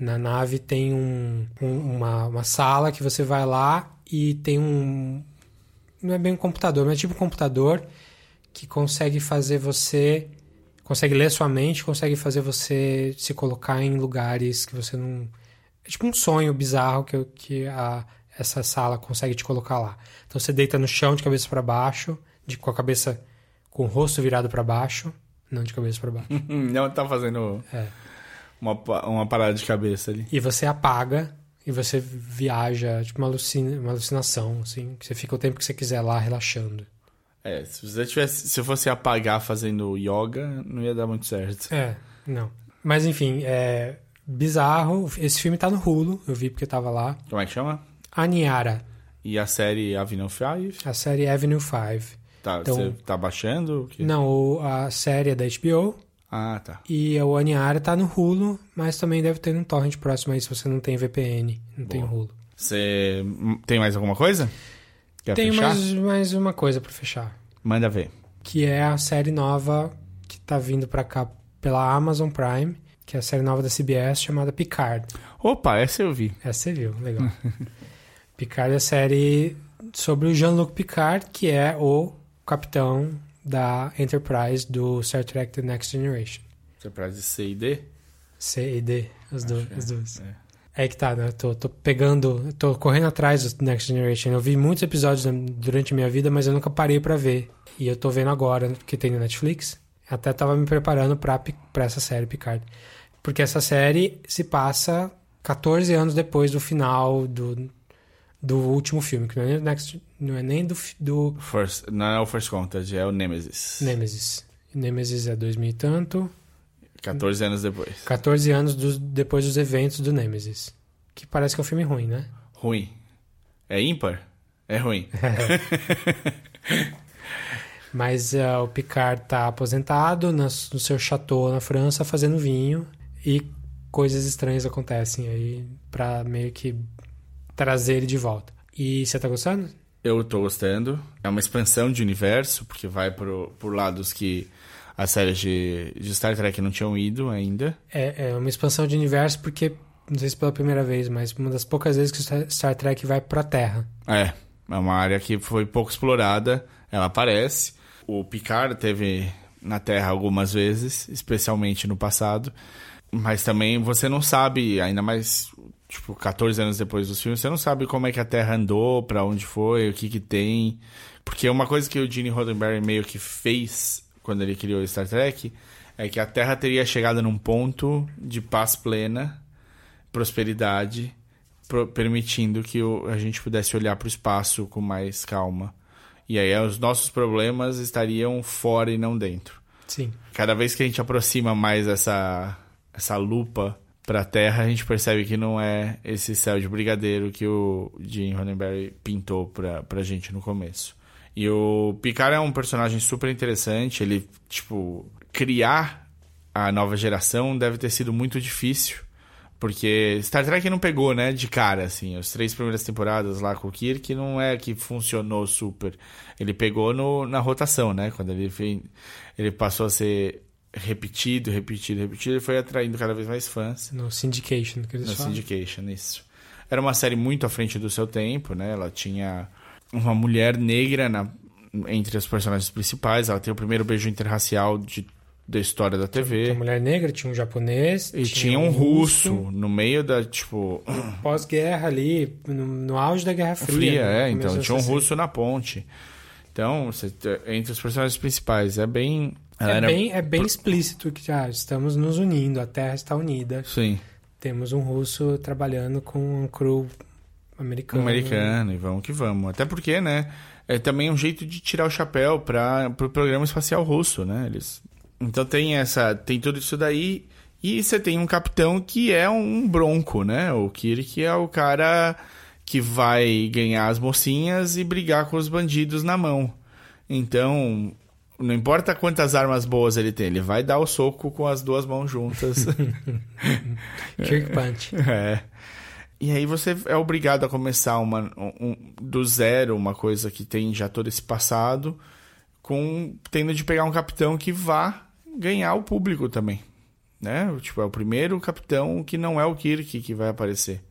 Na nave tem um, um- uma, uma sala que você vai lá e tem um... Não é bem um computador, mas é tipo um computador que consegue fazer você... Consegue ler sua mente, consegue fazer você se colocar em lugares que você não... É tipo um sonho bizarro que, que a, essa sala consegue te colocar lá. Então você deita no chão de cabeça para baixo, de, com a cabeça com o rosto virado para baixo, não de cabeça para baixo. Não tá fazendo É. uma, uma parada de cabeça ali. E você apaga e você viaja, tipo uma, alucina, uma alucinação, assim, que você fica o tempo que você quiser lá relaxando. É, se você tivesse. Se fosse apagar fazendo yoga, não ia dar muito certo. É, não. Mas enfim, é bizarro. Esse filme tá no Hulu, eu vi porque tava lá. Como é que chama? Aniara, E a série Avenue 5? a série Avenue 5. Tá, Então- você tá baixando? Não, a série é da HBO, Ah, tá. E o Aniara tá no Hulu, mas também deve ter um torrent próximo aí se você não tem VPN, não tem Boa. Hulu. Você tem mais alguma coisa? Quer Tem fechar? mais, mais uma coisa pra fechar, Manda ver. que é a série nova que tá vindo pra cá pela Amazon Prime, que é a série nova da CBS chamada Picard. Opa, essa eu vi. Essa você viu, legal. Picard é a série sobre o Jean-Luc Picard, que é o capitão da Enterprise do Star Trek The Next Generation. Surprise C e D? C e D, as, do, as duas. É. é. que tá, né? Tô, tô pegando, tô correndo atrás do Next Generation. Eu vi muitos episódios durante a minha vida, mas eu nunca parei para ver. E eu tô vendo agora, que tem no Netflix. Até tava me preparando pra, pra essa série Picard. Porque essa série se passa 14 anos depois do final do, do último filme, que não é nem, Next, não é nem do, do... First, não é o First Contact, é o Nemesis. Nemesis. Nemesis é 2000 e tanto. 14 anos depois. 14 anos depois dos eventos do Nemesis. Que parece que é um filme ruim, né? Ruim. É ímpar? É ruim. Mas uh, o Picard tá aposentado no seu chateau na França fazendo vinho e coisas estranhas acontecem aí para meio que trazer ele de volta. E você tá gostando? Eu tô gostando. É uma expansão de universo, porque vai por, por lados que as séries de, de Star Trek não tinham ido ainda. É, é uma expansão de universo porque, não sei se pela primeira vez, mas uma das poucas vezes que Star Trek vai pra Terra. É, é uma área que foi pouco explorada, ela aparece. O Picard teve na Terra algumas vezes, especialmente no passado. Mas também você não sabe, ainda mais tipo 14 anos depois dos filmes, você não sabe como é que a Terra andou, para onde foi, o que que tem. Porque uma coisa que o Gene Roddenberry meio que fez quando ele criou Star Trek é que a Terra teria chegado num ponto de paz plena, prosperidade, pro, permitindo que o, a gente pudesse olhar para o espaço com mais calma. E aí os nossos problemas estariam fora e não dentro. Sim. Cada vez que a gente aproxima mais essa essa lupa para a Terra, a gente percebe que não é esse céu de brigadeiro que o Gene Roddenberry pintou para pra gente no começo. E o Picard é um personagem super interessante, ele, tipo, criar a nova geração deve ter sido muito difícil, porque Star Trek não pegou, né, de cara, assim, as três primeiras temporadas lá com o Kirk não é que funcionou super. Ele pegou no, na rotação, né, quando ele, ele passou a ser repetido, repetido, repetido, ele foi atraindo cada vez mais fãs. No Syndication, que eles no falam. Syndication, isso. Era uma série muito à frente do seu tempo, né? Ela tinha uma mulher negra na, entre os personagens principais. Ela tem o primeiro beijo interracial de, da história da TV. Tinha uma mulher negra, tinha um japonês. E tinha, tinha um russo, russo, no meio da, tipo... Pós-guerra ali, no, no, auge da Guerra Fria. Fria, né? é. Então, tinha um russo na ponte. Então, você, entre os personagens principais, é bem é, era... bem, é bem explícito que já estamos nos unindo, a Terra está unida. Sim. Temos um russo trabalhando com um crew americano. Americano, e vamos que vamos. Até porque, né? É também um jeito de tirar o chapéu para o pro programa espacial russo, né? Eles... Então tem essa. Tem tudo isso daí. E você tem um capitão que é um bronco, né? O Kirk é o cara que vai ganhar as mocinhas e brigar com os bandidos na mão. Então, não importa quantas armas boas ele tem, ele vai dar o soco com as duas mãos juntas. Kirk Punch. É. E aí você é obrigado a começar uma, um, do zero, uma coisa que tem já todo esse passado, com tendo de pegar um capitão que vá ganhar o público também. Né? Tipo, é o primeiro capitão que não é o Kirk que vai aparecer.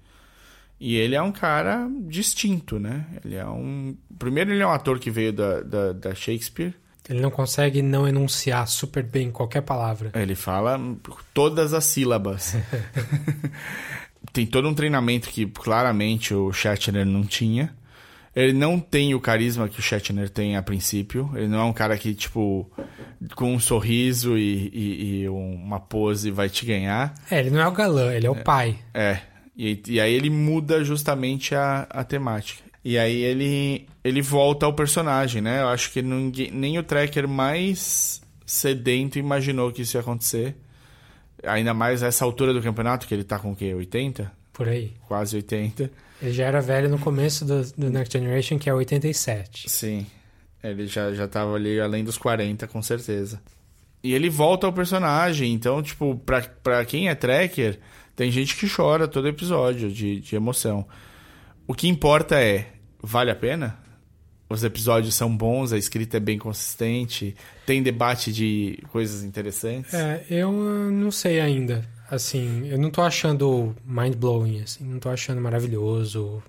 E ele é um cara distinto, né? Ele é um. Primeiro, ele é um ator que veio da, da, da Shakespeare. Ele não consegue não enunciar super bem qualquer palavra. Ele fala todas as sílabas. tem todo um treinamento que claramente o Shatner não tinha. Ele não tem o carisma que o Shatner tem a princípio. Ele não é um cara que, tipo, com um sorriso e, e, e uma pose vai te ganhar. É, ele não é o galã, ele é o é, pai. É. E, e aí ele muda justamente a, a temática. E aí ele, ele volta ao personagem, né? Eu acho que ninguém, nem o tracker mais sedento imaginou que isso ia acontecer. Ainda mais essa altura do campeonato, que ele tá com o quê? 80? Por aí. Quase 80. Ele já era velho no começo do, do Next Generation, que é 87. Sim. Ele já, já tava ali além dos 40, com certeza. E ele volta ao personagem, então, tipo, pra, pra quem é tracker, tem gente que chora todo episódio de, de emoção. O que importa é, vale a pena? Os episódios são bons, a escrita é bem consistente, tem debate de coisas interessantes? É, eu não sei ainda. Assim, eu não tô achando mind-blowing, assim, não tô achando maravilhoso.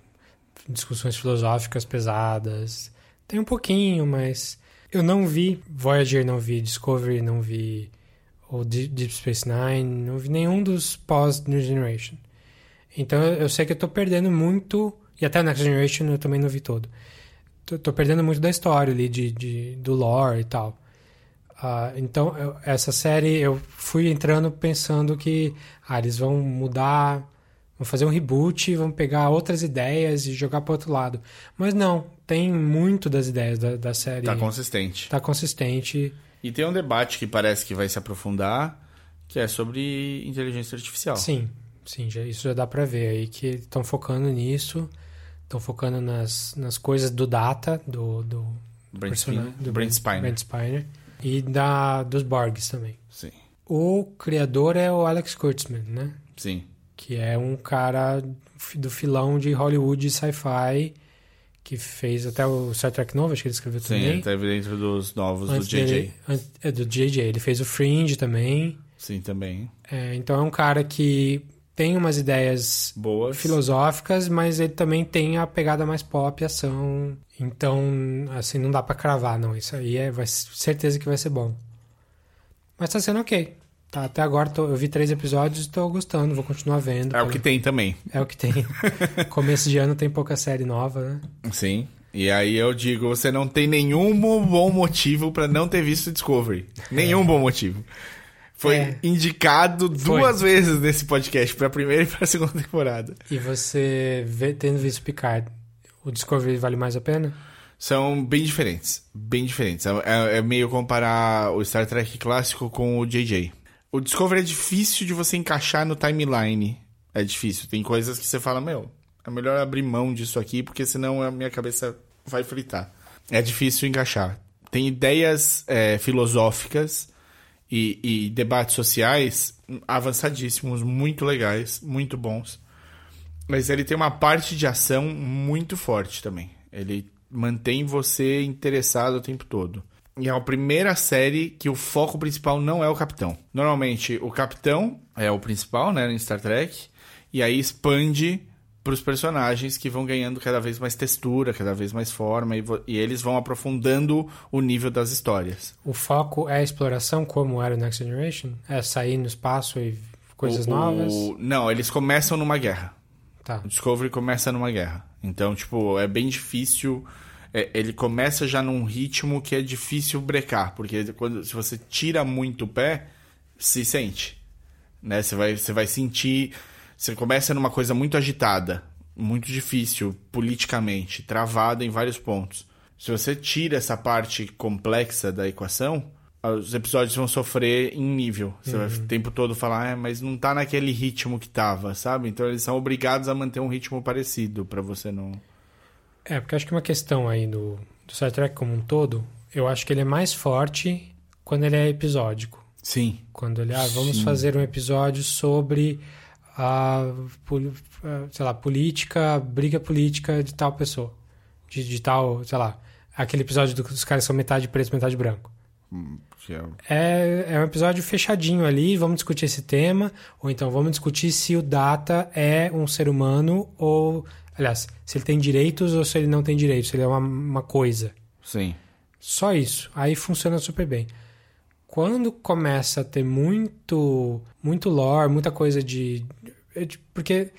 Discussões filosóficas pesadas. Tem um pouquinho, mas eu não vi Voyager, não vi Discovery, não vi ou Deep Space Nine, não vi nenhum dos pós New Generation. Então eu sei que eu tô perdendo muito, e até o Next Generation eu também não vi todo. Tô, tô perdendo muito da história ali, de, de do lore e tal. Uh, então, eu, essa série eu fui entrando pensando que ah, eles vão mudar, vão fazer um reboot, vão pegar outras ideias e jogar para outro lado. Mas não, tem muito das ideias da, da série. Tá consistente. Tá consistente. E tem um debate que parece que vai se aprofundar, que é sobre inteligência artificial. Sim, sim, já, isso já dá para ver aí que estão focando nisso, estão focando nas, nas coisas do data, do, do, Brent, Spiner, do Brent Spiner. Brent Spiner. E da, dos Borgs também. Sim. O criador é o Alex Kurtzman, né? Sim. Que é um cara do filão de Hollywood sci-fi que fez até o Star Trek novo, acho que ele escreveu também. Sim, esteve dentro dos novos antes do JJ. Dele, é, do JJ. Ele fez o Fringe também. Sim, também. É, então é um cara que tem umas ideias boas filosóficas, mas ele também tem a pegada mais pop, ação então, assim, não dá para cravar, não. Isso aí é vai, certeza que vai ser bom. Mas tá sendo ok. Tá, até agora tô, eu vi três episódios e tô gostando, vou continuar vendo. É o que tem também. É o que tem. Começo de ano tem pouca série nova, né? Sim. E aí eu digo, você não tem nenhum bom motivo para não ter visto Discovery. Nenhum é. bom motivo. Foi é. indicado Foi. duas vezes nesse podcast, pra primeira e pra segunda temporada. E você, vê, tendo visto Picard, o Discovery vale mais a pena? São bem diferentes. Bem diferentes. É, é, é meio comparar o Star Trek clássico com o JJ. O Discovery é difícil de você encaixar no timeline. É difícil. Tem coisas que você fala, meu, é melhor abrir mão disso aqui, porque senão a minha cabeça vai fritar. É difícil encaixar. Tem ideias é, filosóficas e, e debates sociais avançadíssimos, muito legais, muito bons. Mas ele tem uma parte de ação muito forte também. Ele mantém você interessado o tempo todo. E é a primeira série que o foco principal não é o capitão. Normalmente, o capitão é o principal, né, em Star Trek, e aí expande para os personagens que vão ganhando cada vez mais textura, cada vez mais forma, e, e, eles vão aprofundando o nível das histórias. O foco é a exploração, como era o Next Generation? É sair no espaço e coisas o, novas? O... Não, eles começam numa guerra. Tá. O Discovery começa numa guerra. Então, tipo, é bem difícil. É, ele começa já num ritmo que é difícil brecar, porque quando, se você tira muito o pé, se sente. Né? Você, vai, você vai sentir. Você começa numa coisa muito agitada, muito difícil politicamente, travada em vários pontos. Se você tira essa parte complexa da equação, os episódios vão sofrer em nível. Você uhum. vai o tempo todo falar, ah, mas não tá naquele ritmo que tava, sabe? Então eles são obrigados a manter um ritmo parecido para você não. É, porque acho que uma questão aí do, do Star Trek como um todo, eu acho que ele é mais forte quando ele é episódico. Sim. Quando ele, ah, vamos Sim. fazer um episódio sobre a, sei lá, política, briga política de tal pessoa. De, de tal, sei lá, aquele episódio do, dos caras são metade preto, metade branco. Hum, é, é um episódio fechadinho ali, vamos discutir esse tema, ou então vamos discutir se o Data é um ser humano, ou, aliás, se ele tem direitos ou se ele não tem direitos, se ele é uma, uma coisa. Sim. Só isso. Aí funciona super bem. Quando começa a ter muito, muito lore, muita coisa de. Porque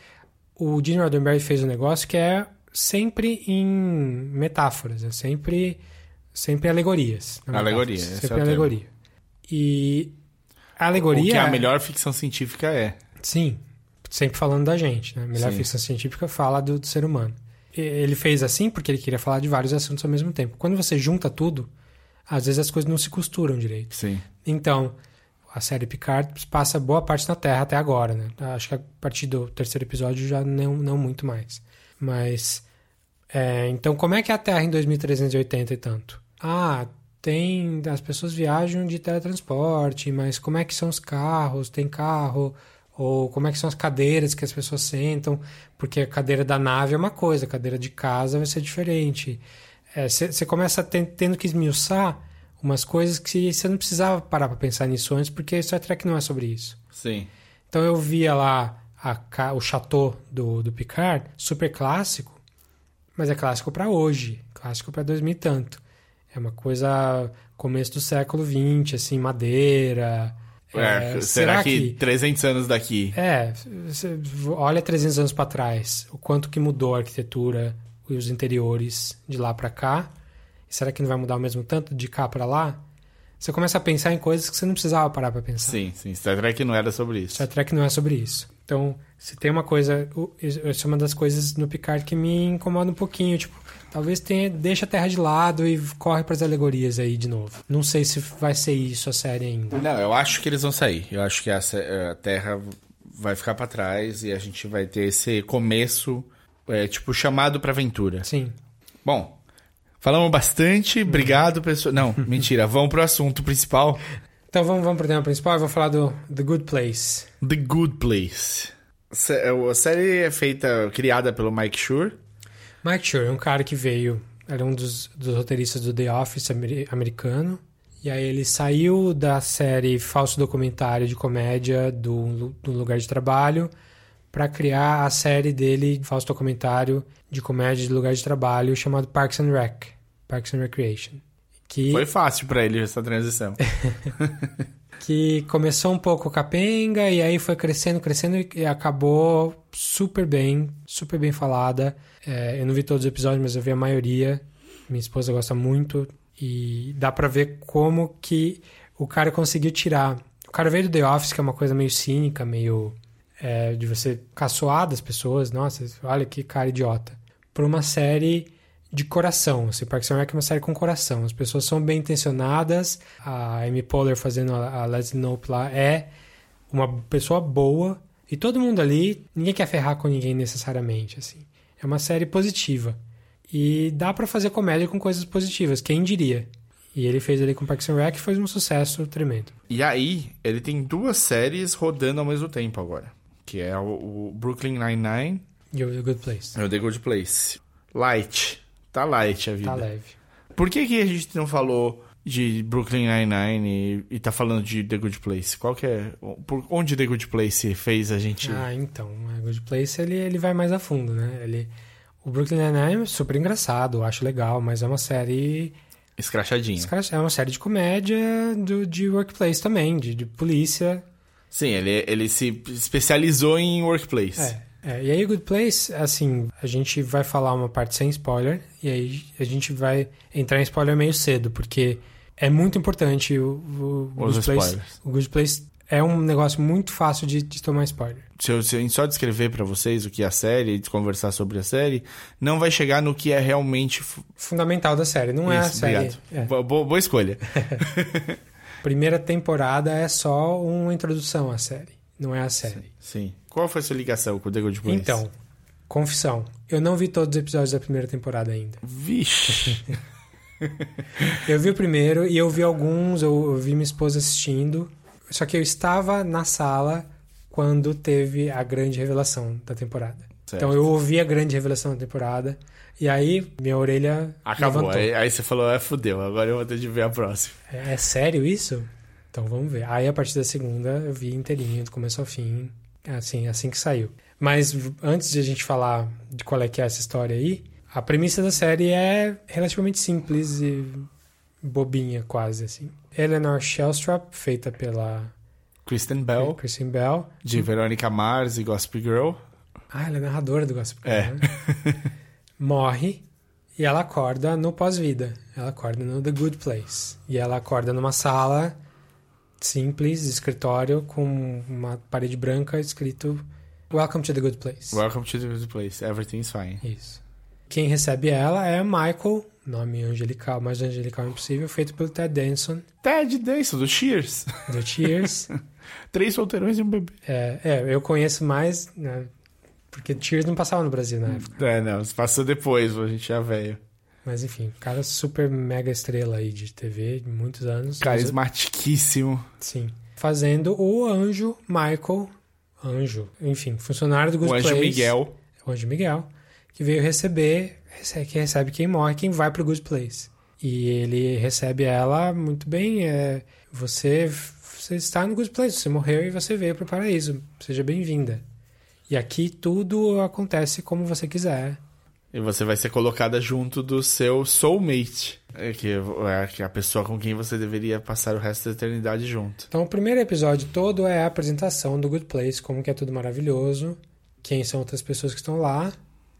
o Gene Roddenberry fez um negócio que é sempre em metáforas, é sempre Sempre alegorias. Alegoria, Sempre é alegoria. E a alegoria. O que a melhor ficção científica é. Sim, sempre falando da gente. Né? A melhor Sim. ficção científica fala do, do ser humano. Ele fez assim porque ele queria falar de vários assuntos ao mesmo tempo. Quando você junta tudo, às vezes as coisas não se costuram direito. Sim. Então, a série Picard passa boa parte na Terra até agora, né? Acho que a partir do terceiro episódio já não, não muito mais. Mas. É, então, como é que é a Terra em 2380 e tanto? ah, tem as pessoas viajam de teletransporte, mas como é que são os carros? Tem carro? Ou como é que são as cadeiras que as pessoas sentam? Porque a cadeira da nave é uma coisa, a cadeira de casa vai ser diferente. Você é, começa tendo que esmiuçar umas coisas que você não precisava parar para pensar nisso antes, porque Star Trek não é sobre isso. Sim. Então eu via lá a, o chateau do, do Picard, super clássico, mas é clássico para hoje, clássico para 2000 e tanto. É uma coisa começo do século XX, assim, madeira. É, É, será, será que, que- 300 anos daqui? É, olha 300 anos para trás, o quanto que mudou a arquitetura e os interiores de lá para cá. Será que não vai mudar o mesmo tanto de cá para lá? Você começa a pensar em coisas que você não precisava parar para pensar. Sim, sim. Star Trek não era sobre isso. Star Trek não é sobre isso. Então, se tem uma coisa, isso é uma das coisas no Picard que me incomoda um pouquinho, tipo, talvez tenha, deixa a Terra de lado e corre para as alegorias aí de novo. Não sei se vai ser isso a série ainda. Não, eu acho que eles vão sair. Eu acho que a, se- a Terra vai ficar pra trás e a gente vai ter esse começo, é, tipo, chamado pra aventura. Sim. Bom, falamos bastante. Obrigado, pessoal. Não, mentira. Vamos pro assunto principal. Então vamos, vamos pro tema principal. Eu vou falar do The Good Place. The Good Place. Se- A série é feita, criada pelo Mike Schur. Mike Schur é um cara que veio, era um dos, dos roteiristas do The Office ameri- americano. E aí ele saiu da série falso documentário de comédia do, do lugar de trabalho para criar a série dele falso documentário de comédia de lugar de trabalho chamado Parks and Rec, Parks and Recreation, que Foi fácil pra ele essa transição. que começou um pouco capenga e aí foi crescendo, crescendo e acabou super bem, super bem falada. É, eu não vi todos os episódios, mas eu vi a maioria. Minha esposa gosta muito e dá pra ver como que o cara conseguiu tirar. O cara veio do The Office, que é uma coisa meio cínica, meio é, de você caçoar das pessoas. Nossa, olha que cara idiota. Por uma série de coração. Assim, Parks and Rec é uma série com coração. As pessoas são bem intencionadas. A Amy Poehler fazendo a, Leslie Knope lá é uma pessoa boa. E todo mundo ali, ninguém quer ferrar com ninguém necessariamente, assim. É uma série positiva. E dá pra fazer comédia com coisas positivas, quem diria? E ele fez ali com Parks and Rec e foi um sucesso tremendo. E aí, ele tem duas séries rodando ao mesmo tempo agora. Que é o Brooklyn Nine-Nine E o The Good Place. e o The Good Place. Light. Tá light a vida. Tá leve. Por que, que a gente não falou de Brooklyn Nine-Nine e, e tá falando de The Good Place? Qual que é... Por onde The Good Place fez a gente... Ah, então, o Good Place ele, ele vai mais a fundo, né? Ele, o Brooklyn Nine-Nine é super engraçado, eu acho legal, mas é uma série caras- é uma série de comédia do, de workplace também, de, de polícia. Sim, ele, ele se especializou em Workplace. É, é. E aí, Good Place, assim, a gente vai falar uma parte sem spoiler, e aí a gente vai entrar em spoiler meio cedo, porque é muito importante o, o, Os Good Place. spoilers. O Good Place é um negócio muito fácil de, de tomar spoiler. Se eu, se eu só descrever pra vocês o que é a série e conversar sobre a série, não vai chegar no que é realmente... Fundamental da série, não é a Isso, série. obrigado. é. Boa, boa- boa escolha. Primeira temporada é só uma introdução à série, não é a série. Sim. Qual foi a sua ligação com o The Good Place? Então, confissão, eu não vi todos os episódios da primeira temporada ainda. Vixe. Eu vi o primeiro e eu vi alguns, eu, eu vi minha esposa assistindo. Só que eu estava na sala quando teve a grande revelação da temporada. Certo. Então eu ouvi a grande revelação da temporada e aí minha orelha Acabou. Aí, aí você falou, é, fudeu, agora eu vou ter de ver a próxima. É, é sério isso? Então vamos ver. Aí a partir da segunda eu vi inteirinho, do começo ao fim, assim, assim que saiu. Mas antes de a gente falar de qual é que é essa história aí, a premissa da série é relativamente simples e bobinha quase, assim. Eleanor Shellstrop, feita pela Kristen Bell, Kristen Bell. de Veronica Mars e Gossip Girl. Ah, ela é narradora do Gossip Girl, É. né? Morre e ela acorda no pós-vida. Ela acorda no The Good Place. E ela acorda numa sala simples, escritório, com uma parede branca escrito Welcome to the Good Place. Welcome to the Good Place, everything's fine. Isso. Quem recebe ela é Michael, nome angelical, mais angelical impossível, feito pelo Ted Danson, Ted Danson, do Cheers. do Cheers. Três solteirões e um bebê. é, é, eu conheço mais, né, porque Cheers não passava no Brasil na época. É, não, passou depois, a gente já veio. Mas enfim, cara super mega estrela aí de TV, de muitos anos. Carismatiquíssimo. Sim. Fazendo o anjo Michael, anjo, enfim, funcionário do Good O anjo Place. Miguel. O anjo Miguel, que veio receber, recebe, que recebe quem morre, quem vai pro Good Place. E ele recebe ela muito bem, é, você, você está no Good Place, você morreu e você veio pro paraíso, seja bem-vinda. E aqui tudo acontece como você quiser. E você vai ser colocada junto do seu soulmate, é, que é é a pessoa com quem você deveria passar o resto da eternidade junto. Então, o primeiro episódio todo é a apresentação do Good Place, como que é tudo maravilhoso, quem são outras pessoas que estão lá.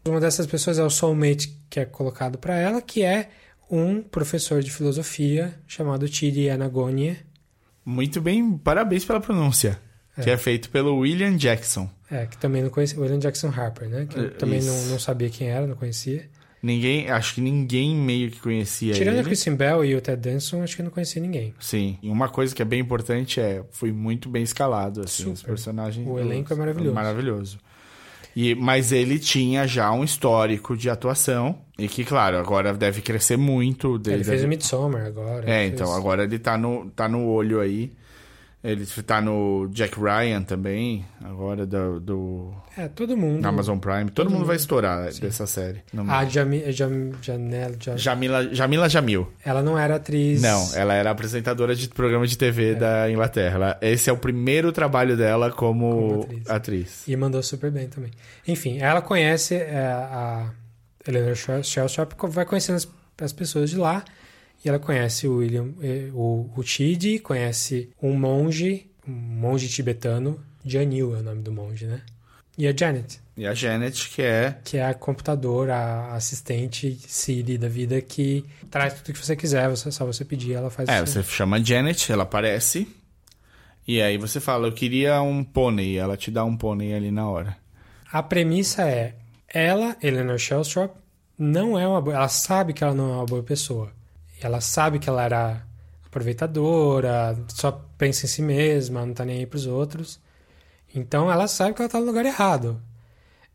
Uma dessas pessoas é o soulmate que é colocado para ela, que é um professor de filosofia chamado Chidi Anagonie. Muito bem, parabéns pela pronúncia. Que é feito pelo William Jackson. É, que também não conhecia. William Jackson Harper, né? Que eu É, também não, isso. não sabia quem era, não conhecia. Ninguém, acho que ninguém meio que conhecia Tirando ele. Kristen Bell e o Ted Danson, acho que eu não conhecia ninguém. Sim. E uma coisa que é bem importante é foi muito bem escalado assim, os Super. personagens. O elenco é maravilhoso. Maravilhoso. E, mas ele tinha já um histórico de atuação e que, claro, agora deve crescer muito. Ele Dele, fez o Midsommar agora. É, ele então, fez- agora ele tá no, tá no olho aí. Ele tá no Jack Ryan também, agora do, do É, todo mundo. na Amazon Prime. Todo, mundo, mundo. vai estourar dessa série. Não- A Jami, Jam, Janelle, Jam- Jamila, Jamila Jamil. ela não era atriz. Não, ela era apresentadora de programa de TV da Inglaterra. Ela- esse é o primeiro trabalho dela como, Como atriz. atriz. E mandou super bem também. Enfim, ela conhece é, a Eleanor Shell- Shellstrop, vai conhecendo as, as pessoas de lá. E ela conhece o William, eh, o, o Chidi, conhece um monge, um monge tibetano, Janil é o nome do monge, né? E a Janet, E a Janet, que é. que é a computadora, a assistente Siri da vida que traz tudo que você quiser, você, só você pedir, ela faz É, isso. você chama Janet, ela aparece. E aí você fala, eu queria um pônei. Ela te dá um pônei ali na hora. A premissa é, ela, Eleanor Shellstrop, não é uma boa, ela sabe que ela não é uma boa pessoa. Ela sabe que ela era aproveitadora, só pensa em si mesma, não tá nem aí pros outros. Então ela sabe que ela tá no lugar errado.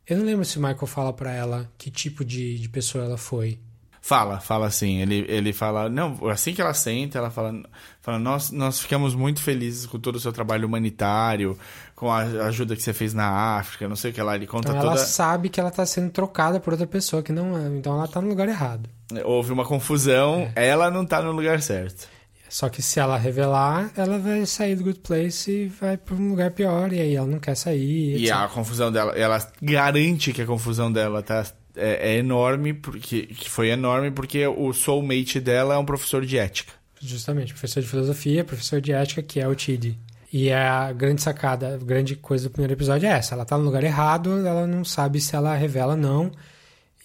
Eu não lembro se o Michael fala pra ela que tipo de, de pessoa ela foi. Fala, fala assim. Ele, ele fala. Não, assim que ela senta, ela fala. fala nós, nós ficamos muito felizes com todo o seu trabalho humanitário, com a ajuda que você fez na África, não sei o que lá. Ele conta Então ela toda. sabe que ela tá sendo trocada por outra pessoa que não é. Então ela tá no lugar errado. Houve uma confusão, É. ela não tá no lugar certo. Só que se ela revelar, ela vai sair do Good Place e vai pra um lugar pior. E aí ela não quer sair. E etc. a confusão dela, ela garante que a confusão dela tá, é, é enorme, porque, que foi enorme porque o soulmate dela é um professor de ética. Justamente, professor de filosofia, professor de ética, que é o Tid. E é a grande sacada, a grande coisa do primeiro episódio é essa. Ela tá no lugar errado, ela não sabe se ela revela ou não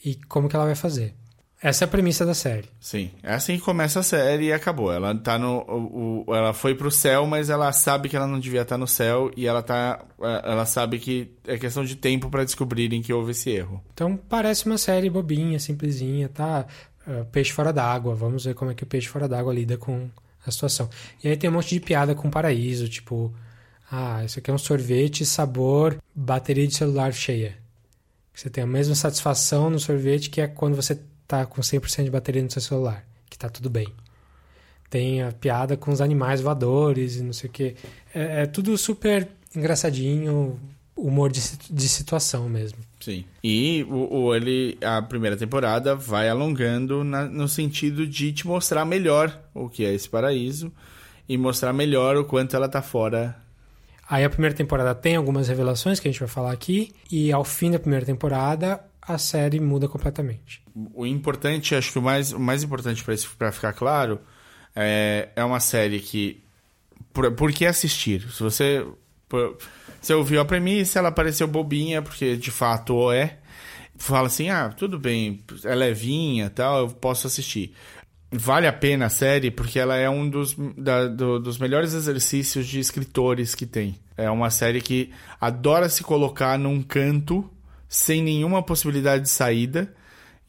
e como que ela vai fazer. Essa é a premissa da série. Sim, é assim que começa a série e acabou. Ela tá no. O, o- ela foi pro céu, mas ela sabe que ela não devia estar no céu e ela tá. Ela sabe que é questão de tempo pra descobrirem que houve esse erro. Então parece uma série bobinha, simplesinha, tá? Ah, peixe fora d'água. Vamos ver como é que o peixe fora d'água lida com a situação. E aí tem um monte de piada com paraíso, tipo, ah, isso aqui é um sorvete sabor bateria de celular cheia. Você tem a mesma satisfação no sorvete que é quando você tá com 100% de bateria no seu celular, que tá tudo bem. Tem a piada com os animais voadores e não sei o que. É, é tudo super engraçadinho, humor de, de situação mesmo. Sim. E o, o- ele, a primeira temporada vai alongando na- no sentido de te mostrar melhor o que é esse paraíso e mostrar melhor o quanto ela tá fora. Aí a primeira temporada tem algumas revelações que a gente vai falar aqui, e ao fim da primeira temporada a série muda completamente. O importante, acho que o mais, o mais importante pra ficar claro é, é uma série que. Por, por que assistir? Se você. por- você ouviu a premissa, ela pareceu bobinha, porque de fato é. Fala assim: ah, tudo bem, é levinha tal, eu posso assistir. Vale a pena a série porque ela é um dos, da- do- dos melhores exercícios de escritores que tem. É uma série que adora se colocar num canto sem nenhuma possibilidade de saída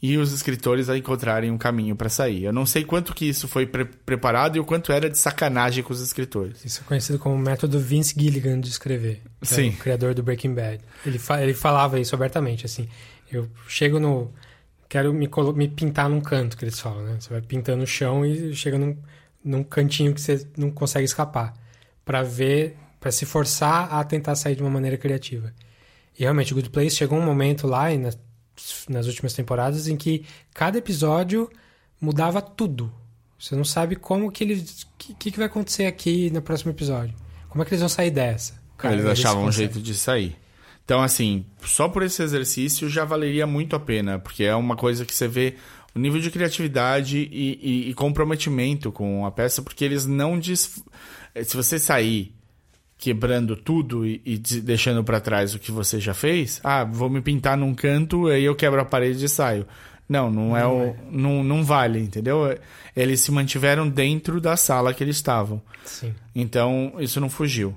e os escritores a encontrarem um caminho para sair. Eu não sei quanto que isso foi pre- preparado e o quanto era de sacanagem com os escritores. Isso é conhecido como método Vince Gilligan de escrever, que é Sim. o criador do Breaking Bad. Ele, fa- ele falava isso abertamente, assim, eu chego no... quero me, me pintar num canto, que eles falam, né? Você vai pintando o chão e chega num, num cantinho que você não consegue escapar, Pra ver, para se forçar a tentar sair de uma maneira criativa. E realmente, o Good Place chegou um momento lá, e nas, nas últimas temporadas, em que cada episódio mudava tudo. Você não sabe como que eles. O que, que vai acontecer aqui no próximo episódio? Como é que eles vão sair dessa? Cara, eles achavam um jeito de sair. Então, assim, só por esse exercício já valeria muito a pena, porque é uma coisa que você vê o nível de criatividade e, e, e comprometimento com a peça, porque eles não diz. Se você sair quebrando tudo e, e deixando para trás o que você já fez, ah, vou me pintar num canto, aí eu quebro a parede e saio. Não, não, é não é o. É. Não, não vale, entendeu? Eles se mantiveram dentro da sala que eles estavam. Sim. Então, isso não fugiu.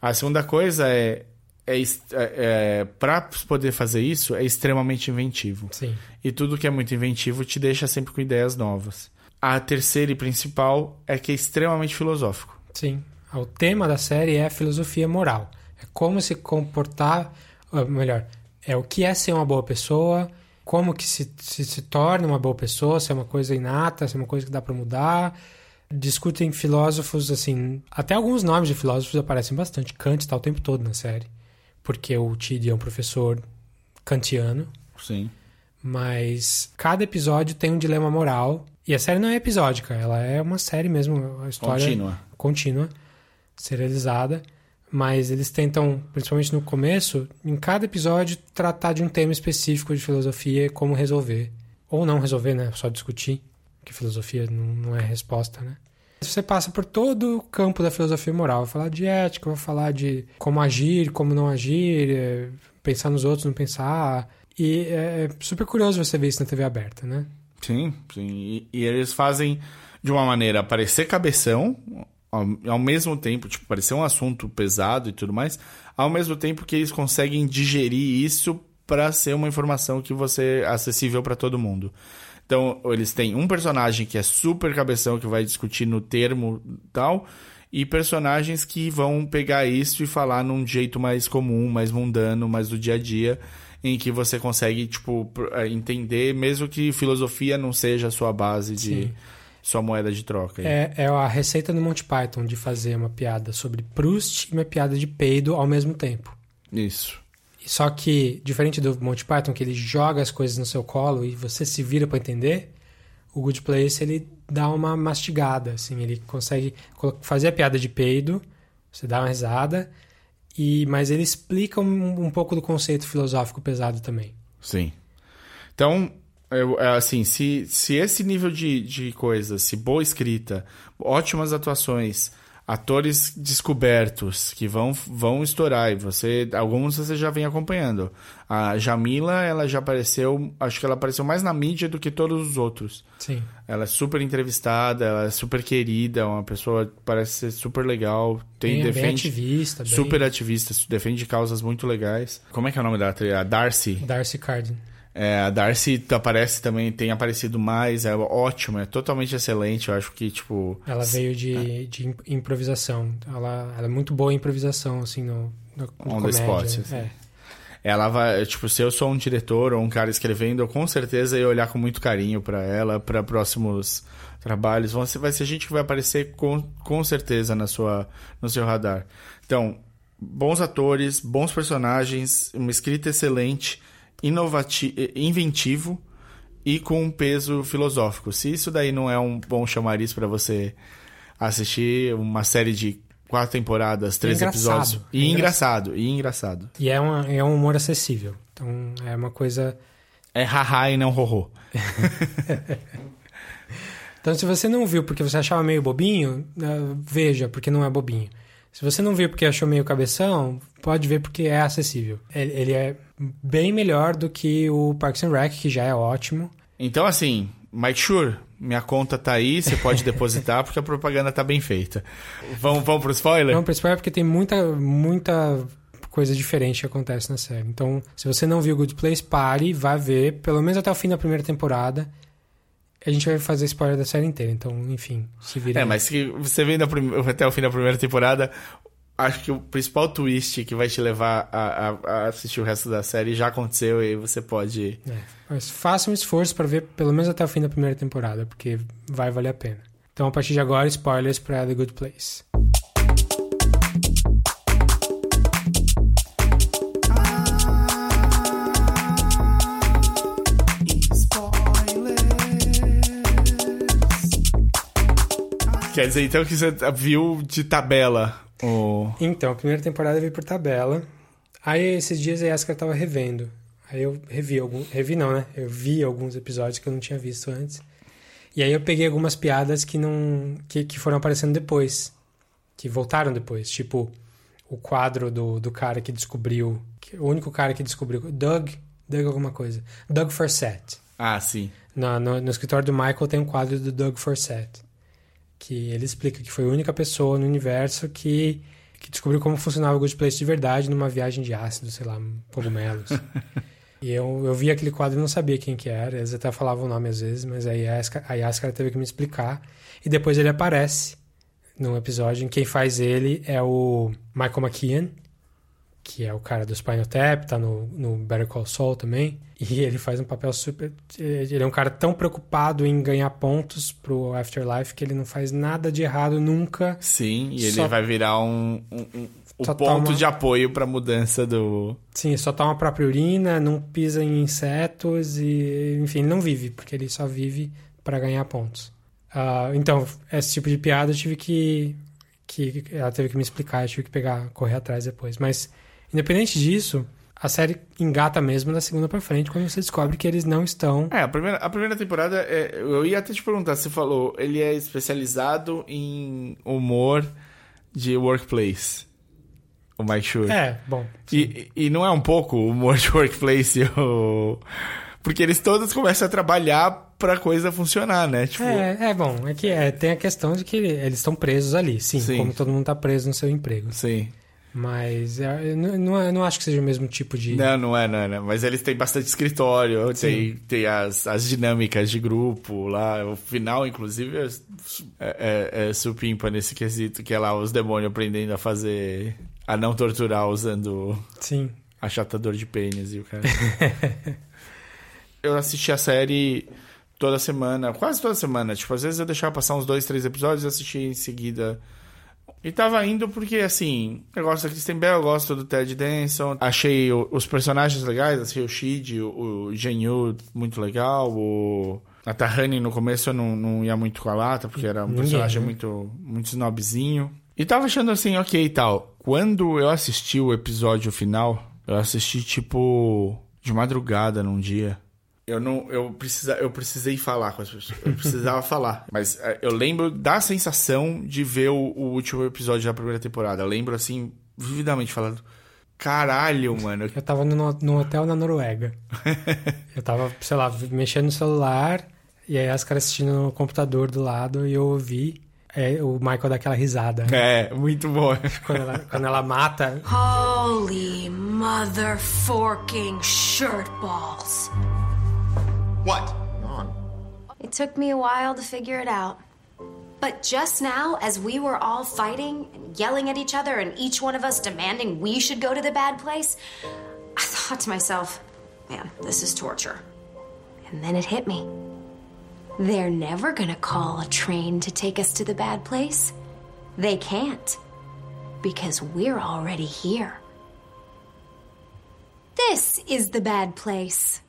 A segunda coisa é. É, é, é para poder fazer isso é extremamente inventivo. Sim. E tudo que é muito inventivo te deixa sempre com ideias novas. A terceira e principal é que é extremamente filosófico. Sim. O tema da série é a filosofia moral. É como se comportar, ou melhor, é o que é ser uma boa pessoa, como que se, se, se torna uma boa pessoa, se é uma coisa inata, se é uma coisa que dá para mudar. Discutem filósofos, assim, até alguns nomes de filósofos aparecem bastante. Kant está o tempo todo na série, porque o Tid é um professor kantiano. Sim. Mas cada episódio tem um dilema moral. E a série não é episódica, ela é uma série mesmo, a história contínua. contínua serializada, mas eles tentam, principalmente no começo, em cada episódio, tratar de um tema específico de filosofia e como resolver. Ou não resolver, né? Só discutir, que filosofia não, é resposta, né? Você passa por todo o campo da filosofia moral. Vai falar de ética, vai falar de como agir, como não agir, é, pensar nos outros, não pensar. E é, é super curioso você ver isso na TV aberta, né? Sim, sim. E, e eles fazem de uma maneira parecer cabeção, ao, ao mesmo tempo, tipo, parecer um assunto pesado e tudo mais, ao mesmo tempo que eles conseguem digerir isso para ser uma informação que você é acessível para todo mundo. Então, eles têm um personagem que é super cabeção, que vai discutir no termo tal, e personagens que vão pegar isso e falar num jeito mais comum, mais mundano, mais do dia a dia, em que você consegue, tipo, é, entender, mesmo que filosofia não seja a sua base de. Sim sua moeda de troca. É, é a receita do Monty Python de fazer uma piada sobre Proust e uma piada de peido ao mesmo tempo. Isso. Só que, diferente do Monty Python, que ele joga as coisas no seu colo e você se vira para entender, o Good Place ele dá uma mastigada, assim, ele consegue fazer a piada de peido, você dá uma risada, e mas ele explica um, um pouco do conceito filosófico pesado também. Sim. Então, eu, é, assim, se, se esse nível de, de coisa, se boa escrita, ótimas atuações, atores descobertos que vão, vão estourar e você alguns você já vem acompanhando. A Jamila, ela já apareceu, acho que ela apareceu mais na mídia do que todos os outros. Sim. Ela é super entrevistada, ela é super querida, uma pessoa parece ser super legal, tem bem, defende bem ativista, bem... super ativista, defende causas muito legais. Como é que é o nome da atriz? A Darcy. Darcy Carden. É, a Darcy aparece também, tem aparecido mais, é ótima, é totalmente excelente. Eu acho que, tipo. Ela veio de, é. de improvisação. Ela, ela, é muito boa em improvisação, assim, no, no, the spot. Assim. É. Ela vai, tipo, se eu sou um diretor ou um cara escrevendo, eu com certeza ia olhar com muito carinho para ela, para próximos trabalhos. Ser, vai ser gente que vai aparecer com, com certeza na sua, no seu radar. Então, bons atores, bons personagens, uma escrita excelente inovativo, inventivo e com um peso filosófico. Se isso daí não é um bom chamariz para você assistir uma série de quatro temporadas, três episódios. E engraçado, e engraçado. E é, uma, é um humor acessível. Então é uma coisa. É haha e não rorô. então se você não viu porque você achava meio bobinho, uh, veja porque não é bobinho. Se você não viu porque achou meio cabeção, pode ver porque é acessível. Ele é bem melhor do que o Parks and Rec, que já é ótimo. Então, assim, Mike Shure, minha conta tá aí, você pode depositar porque a propaganda tá bem feita. Vamos, vamos pro spoiler? Vamos pro spoiler porque tem muita, muita coisa diferente que acontece na série. Então, se você não viu Good Place, pare, vá ver, pelo menos até o fim da primeira temporada. A gente vai fazer spoiler da série inteira, então, enfim, se vira. É, mas se você vem até o fim da primeira temporada, acho que o principal twist que vai te levar a, a, a, assistir o resto da série já aconteceu e você pode. É, mas faça um esforço para ver pelo menos até o fim da primeira temporada, porque vai valer a pena. Então, a partir de agora, spoilers para The Good Place. Quer dizer, então, que você viu de tabela o... Então, a primeira temporada veio por tabela. Aí esses dias a Yaskar tava revendo. Aí eu revi alguns. Revi não, né? Eu vi alguns episódios que eu não tinha visto antes. E aí eu peguei algumas piadas que não. que, que foram aparecendo depois. Que voltaram depois. Tipo, o quadro do, do cara que descobriu. Que, o único cara que descobriu. Doug. Doug alguma coisa. Doug Forsett. Ah, sim. No, no, no escritório do Michael tem um quadro do Doug Forsett. Que ele explica que foi a única pessoa no universo que, que descobriu como funcionava o Good Place de verdade numa viagem de ácido, sei lá, cogumelos. e eu, eu vi aquele quadro e não sabia quem que era. Eles até falavam o nome às vezes, mas aí a Yaskar, a Yaskar teve que me explicar. E depois ele aparece num episódio em quem faz ele é o Michael McKean, que é o cara do Spinal Tap, tá no, no Better Call Saul também. E ele faz um papel super. Ele é um cara tão preocupado em ganhar pontos pro Afterlife que ele não faz nada de errado nunca. Sim, e ele só... vai virar um, um, um o ponto toma... de apoio pra mudança do. Sim, só toma a própria urina, não pisa em insetos e. Enfim, ele não vive, porque ele só vive para ganhar pontos. Uh, então, esse tipo de piada eu tive que, que. Ela teve que me explicar, eu tive que pegar, correr atrás depois. Mas Independente disso, a série engata mesmo da segunda pra frente quando você descobre que eles não estão. É, a primeira, a primeira temporada, é, eu ia até te perguntar, você falou, ele é especializado em humor de workplace. O Mike Shure. É, bom. E, e não é um pouco o humor de workplace, o... porque eles todos começam a trabalhar pra coisa funcionar, né? Tipo... É, é bom. É que é, tem a questão de que eles estão presos ali, sim, sim, como todo mundo tá preso no seu emprego. Sim. Mas é, eu não, eu não acho que seja o mesmo tipo de. Não, não é, não é. Não. Mas eles têm bastante escritório, tem, tem as, as dinâmicas de grupo lá. O final, inclusive, é, é, é supimpa nesse quesito, que é lá os demônios aprendendo a fazer. a não torturar usando. Sim. Achatador de pênis e o cara. eu assisti a série toda semana, quase toda semana. Tipo, às vezes eu deixava passar uns dois, três episódios e assistia em seguida e tava indo porque, assim, eu gosto da Kristen Bell, eu gosto do Ted Danson. Achei o, os personagens legais, achei o Shid, o, o Genyu muito legal, o... A Tahani no começo eu não, não ia muito com a lata, porque era um Ninguém, personagem né? muito, muito snobzinho. E tava achando assim, ok e tal. Quando eu assisti o episódio final, eu assisti tipo de madrugada num dia. Eu não, eu precisa, eu precisei falar com as pessoas. Eu precisava falar, mas é, eu lembro da sensação de ver o, o, último episódio da primeira temporada. Eu lembro assim vividamente falando, caralho, mano. Eu tava no, no hotel na Noruega. eu tava, sei lá, mexendo no celular e aí as caras assistindo no computador do lado e eu ouvi é, o Michael dá aquela risada. É, muito bom. quando, ela, quando ela mata. Holy mother forking shirt balls. What? On. It took me a while to figure it out. But just now, as we were all fighting and yelling at each other, and each one of us demanding we should go to the bad place, I thought to myself, man, this is torture. And then it hit me. They're never gonna call a train to take us to the bad place. They can't. Because we're already here. This is the bad place.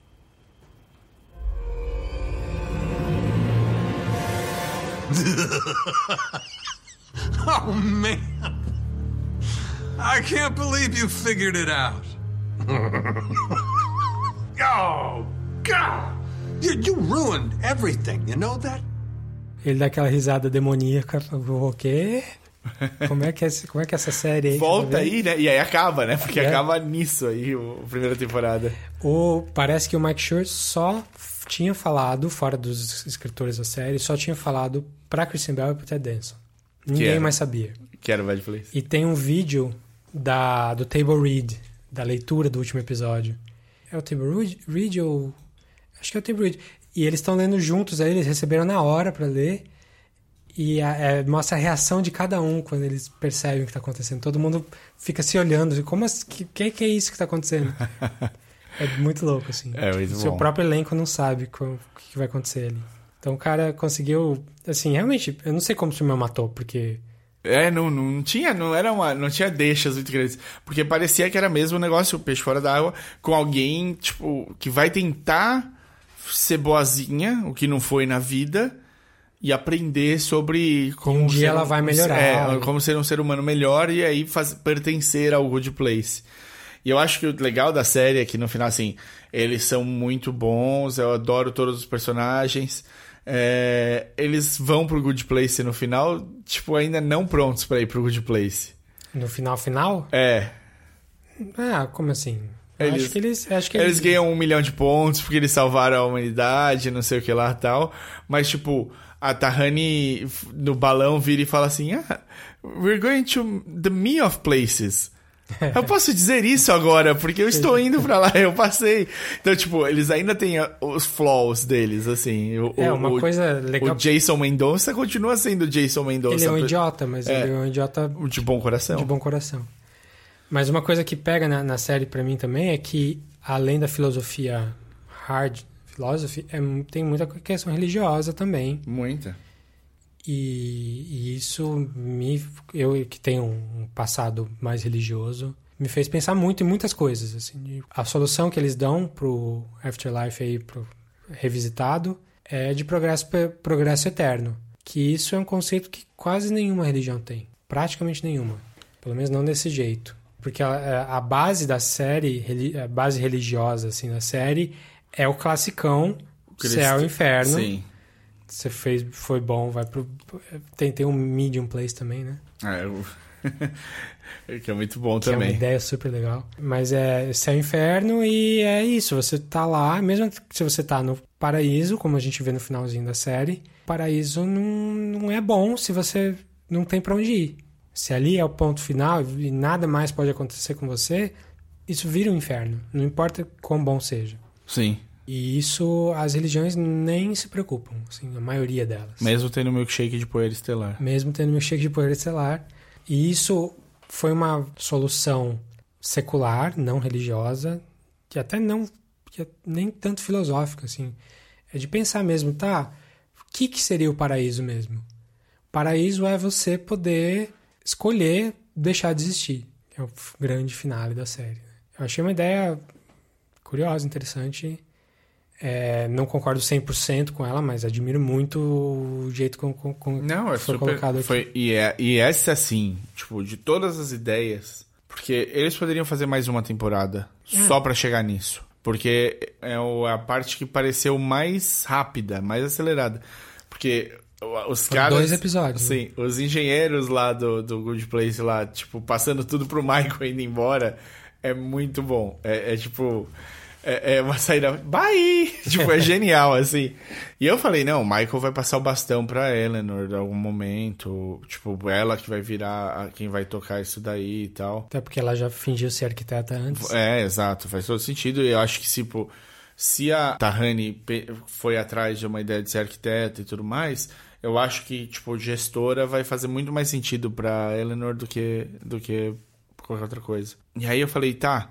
oh, man. I can't believe you figured it out. oh, God. You, you ruined everything, you know that? Ele dá aquela risada demoníaca. O quê? Como é que é, como é que é essa série aí? Volta aí, né? E aí acaba, né? Porque é. acaba nisso aí, a primeira temporada. O, parece que o Mike Schur só tinha falado, fora dos escritores da série, só tinha falado pra Kristen Bell e pro Ted Danson. Ninguém mais sabia. Que era o Bad Place. E tem um vídeo da, do Table Read, da leitura do último episódio. É o Table Read, ou... Acho que é o Table Read. E eles estão lendo juntos, aí eles receberam na hora para ler. E a, é, mostra a reação de cada um quando eles percebem o que está acontecendo. Todo mundo fica se olhando. Como o que, que, que é isso que está acontecendo? É muito louco, assim. É muito Seu bom. próprio elenco não sabe o que vai acontecer ali. Então o cara conseguiu. Assim, realmente, eu não sei como o filme matou, porque. É, não, não tinha, não era uma, não tinha deixas muito grandes, porque parecia que era mesmo um negócio, o peixe fora d'água, com alguém, tipo, que vai tentar ser boazinha, o que não foi na vida, e aprender sobre como um dia ela vai melhorar. É, como ser um ser humano melhor e aí faz, pertencer ao Good Place. E eu acho que o legal da série é que no final, assim, eles são muito bons, eu adoro todos os personagens. É, eles vão pro Good Place no final, tipo, ainda não prontos pra ir pro Good Place. No final, final? É. Ah, como assim? Eles- acho que eles. Acho que Eles ganham um milhão de pontos porque eles salvaram a humanidade, não sei o que lá e tal. Mas, tipo, a Tahani no balão vira e fala assim: Ah, we're going to the me of places. Eu posso dizer isso agora, porque eu estou indo pra lá, eu passei. Então, tipo, eles ainda têm a- os flaws deles, assim. O, É, uma o- coisa legal. O Jason Mendonça continua sendo Jason Mendonça. Ele é um idiota, mas É. ele é um idiota De bom coração. de bom coração. Mas uma coisa que pega na, na série pra mim também é que, além da filosofia hard philosophy, é, tem muita questão religiosa também. Muita. E, e isso me. Eu que tenho um passado mais religioso, me fez pensar muito em muitas coisas. Assim, a solução que eles dão pro Afterlife aí, pro revisitado, é de progresso, progresso eterno. Que isso é um conceito que quase nenhuma religião tem. Praticamente nenhuma. Pelo menos não desse jeito. Porque a, a base da série, a base religiosa assim, da série, é o classicão Cristo- céu e inferno. Sim. Você fez, foi bom, vai pro. Tem, tem um medium place também, né? É, o- que é muito bom Que é uma também. ideia super legal. Mas é céu inferno e é isso. Você tá lá, mesmo se você tá no paraíso, como a gente vê no finalzinho da série, paraíso não, não é bom se você não tem pra onde ir. Se ali é o ponto final e nada mais pode acontecer com você, isso vira um inferno. Não importa quão bom seja. Sim. E isso as religiões nem se preocupam, assim, a maioria delas. Mesmo tendo milkshake de poeira estelar. mesmo tendo meu cheque de poeira estelar. E isso foi uma solução secular, não religiosa, que até não, que nem tanto filosófica, assim. É de pensar mesmo, tá? O que, que seria o paraíso mesmo? O paraíso é você poder escolher deixar de existir. É o grande finale da série. né? Eu achei uma ideia curiosa, interessante. É, não concordo 100% com ela, mas admiro muito o jeito com, com, com Não, é que foi super. colocado aqui. Foi, e, é, e essa, assim, tipo, de todas as ideias. Porque eles poderiam fazer mais uma temporada Hum. só pra chegar nisso. Porque é o- a parte que pareceu mais rápida, mais acelerada. Porque os Foram caras. dois episódios, né? Sim, os engenheiros lá do, do Good Place lá, tipo, passando tudo pro Michael indo embora, é muito bom. É, é tipo. É, é uma saída. Bye! tipo, é genial, assim. E eu falei, não, o Michael vai passar o bastão pra Eleanor em algum momento. Tipo, ela que vai virar quem vai tocar isso daí e tal. Até porque ela já fingiu ser arquiteta antes. É, exato, faz todo sentido. E eu acho que, tipo, se a Tahani foi atrás de uma ideia de ser arquiteta e tudo mais, eu acho que, tipo, gestora vai fazer muito mais sentido pra Eleanor do que, do que qualquer outra coisa. E aí eu falei, tá,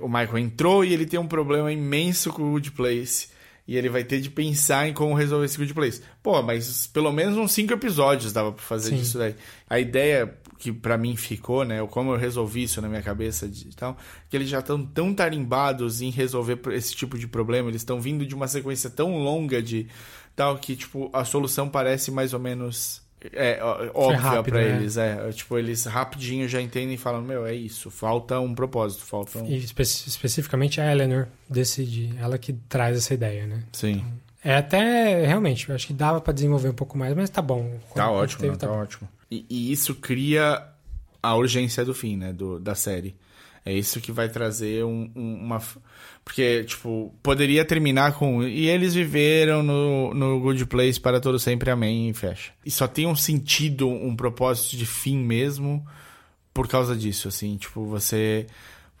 o Michael entrou e ele tem um problema imenso com o Good Place. E ele vai ter de pensar em como resolver esse Good Place. Pô, mas pelo menos uns cinco episódios dava pra fazer Sim. disso daí. A ideia que pra mim ficou, né? Como eu resolvi isso na minha cabeça e tal, que eles já estão tão tarimbados em resolver esse tipo de problema. Eles estão vindo de uma sequência tão longa de tal que, tipo, a solução parece mais ou menos é, óbvia rápido, pra né? eles. É, tipo, eles rapidinho já entendem e falam, meu, é isso. Falta um propósito, falta um... E espe- especificamente a Eleanor decide, ela que traz essa ideia, né? Sim. É até, realmente, eu acho que dava pra desenvolver um pouco mais, mas tá bom. Tá ótimo, teve, né? tá ótimo. E, e isso cria a urgência do fim, né? Do, da série. É isso que vai trazer um- um- uma. Porque, tipo, poderia terminar com. E eles viveram no, no Good Place para todo sempre, amém, e fecha. E só tem um sentido, um propósito de fim mesmo por causa disso, assim. Tipo, você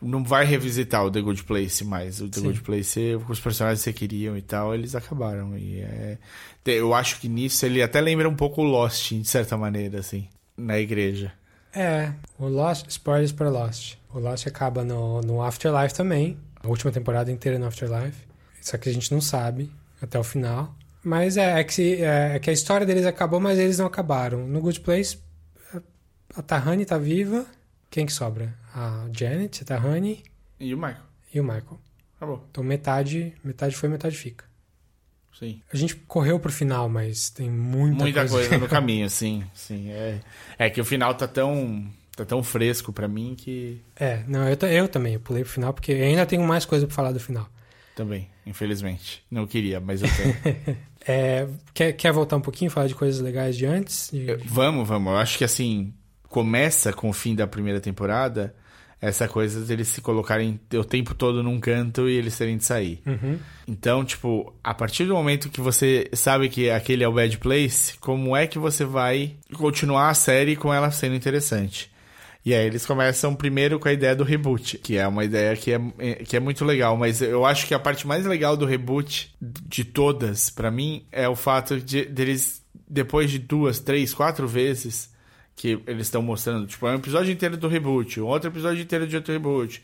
não vai revisitar o The Good Place mais. O The Sim. Good Place, os personagens que você queriam e tal, eles acabaram. E é... Eu acho que nisso ele até lembra um pouco o Lost, de certa maneira, assim, na igreja. É, o Lost, spoilers para Lost. O Lost acaba no, no Afterlife também, a última temporada inteira no Afterlife. Só que a gente não sabe até o final. Mas é, é que, se- é, é que a história deles acabou, mas eles não acabaram. No Good Place, a- Tahani tá viva. Quem que sobra? A Janet, a Tahani E o Michael? e o Michael. Acabou. Então metade, metade foi, metade fica. Sim. A gente correu pro final, mas tem muita, Muita coisa, no caminho, sim. sim. É, é que o final tá tão tá tão fresco pra mim que. É, não, eu, eu também, eu pulei pro final, porque eu ainda tenho mais coisa pra falar do final. Também, infelizmente. Não queria, mas eu tenho. É, quer, quer voltar um pouquinho, falar de coisas legais de antes? De- vamos, vamos. Eu acho que assim, começa com o fim da primeira temporada, essa coisa deles se colocarem o tempo todo num canto e eles terem de sair. Uhum. Então, tipo, a partir do momento que você sabe que aquele é o Bad Place, como é que você vai continuar a série com ela sendo interessante? E aí eles começam primeiro com a ideia do reboot, que é uma ideia que é, é- que é muito legal, mas eu acho que a parte mais legal do reboot de todas, pra mim, é o fato de deles, depois de duas, três, quatro vezes que eles estão mostrando, tipo, é um episódio inteiro do reboot, um outro episódio inteiro de outro reboot.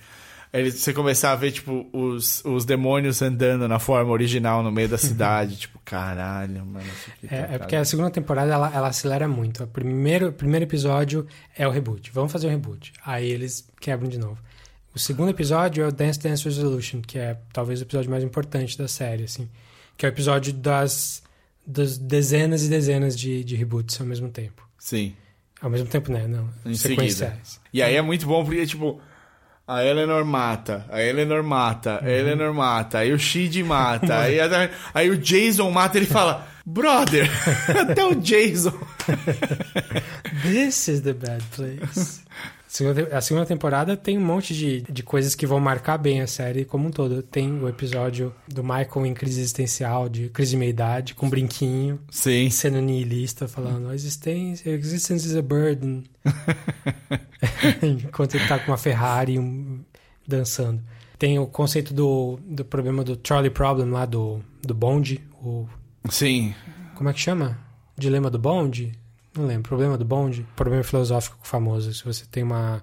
Eles, você começar a ver, tipo, os, os demônios andando na forma original no meio da cidade. tipo, caralho, mano. Aqui tá É, é porque a segunda temporada ela, ela acelera muito. O primeiro, primeiro episódio é o reboot. Vamos fazer o reboot. Aí eles quebram de novo. O segundo episódio é o Dance Dance Resolution, que é talvez o episódio mais importante da série, assim. Que é o episódio das, das dezenas e dezenas de, de reboots ao mesmo tempo. Sim, Ao mesmo tempo, né? Não. em sequenciais. seguida. E aí é muito bom porque, tipo, a Eleanor mata, a Eleanor mata, a Eleanor mata, aí o Shid mata, aí, até- aí o Jason mata ele fala, brother, até o Jason. This is the bad place. A segunda temporada tem um monte de, de coisas que vão marcar bem a série como um todo. Tem o episódio do Michael em crise existencial, de crise de meia-idade, com um brinquinho, Sim, sendo nihilista, falando existência, existence is a burden. Enquanto ele tá com uma Ferrari um, dançando. Tem o conceito do, do problema do Charlie Problem lá do, do bonde, o sim, como é que chama? Dilema do bonde? Não lembro. Problema do bonde? Problema filosófico famoso. Se você tem uma.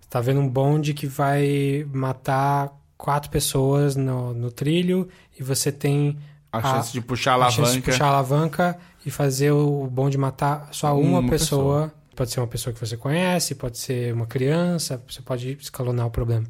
Você tá vendo um bonde que vai matar quatro pessoas no, no trilho e você tem a, chance de puxar a a chance de alavanca. puxar a alavanca e fazer o bonde matar só uma, Uma pessoa. Pode ser uma pessoa que você conhece, pode ser uma criança, você pode escalonar o problema.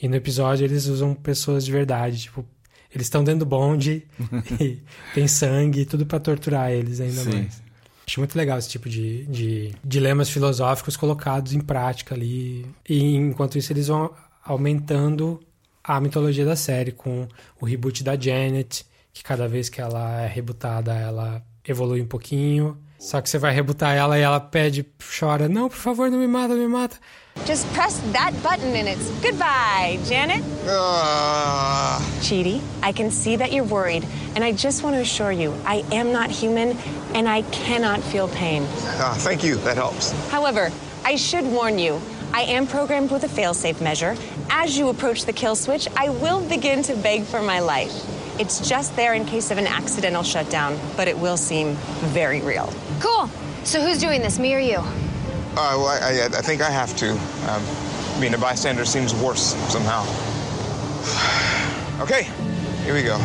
E no episódio eles usam pessoas de verdade, tipo, eles estão dentro do bonde e tem sangue, tudo pra torturar eles ainda Sim. mais. Acho muito legal esse tipo de, de dilemas filosóficos colocados em prática ali. E enquanto isso eles vão aumentando a mitologia da série com o reboot da Janet, que cada vez que ela é rebootada, ela evolui um pouquinho. Só que você vai rebootar ela e ela pede, chora, não, por favor, não me mata, não me mata. Just press that button and it's goodbye, Janet. Uh, Chidi, I can see that you're worried, and I just want to assure you, I am not human, and I cannot feel pain. ah, thank you. That helps. However, I should warn you, I am programmed with a failsafe measure. As you approach the kill switch, I will begin to beg for my life. It's just there in case of an accidental shutdown, but it will seem very real. Cool. So who's doing this, me or you? Uh, well, I, I, I think I have to. Um, being a bystander seems worse somehow. okay, here we go.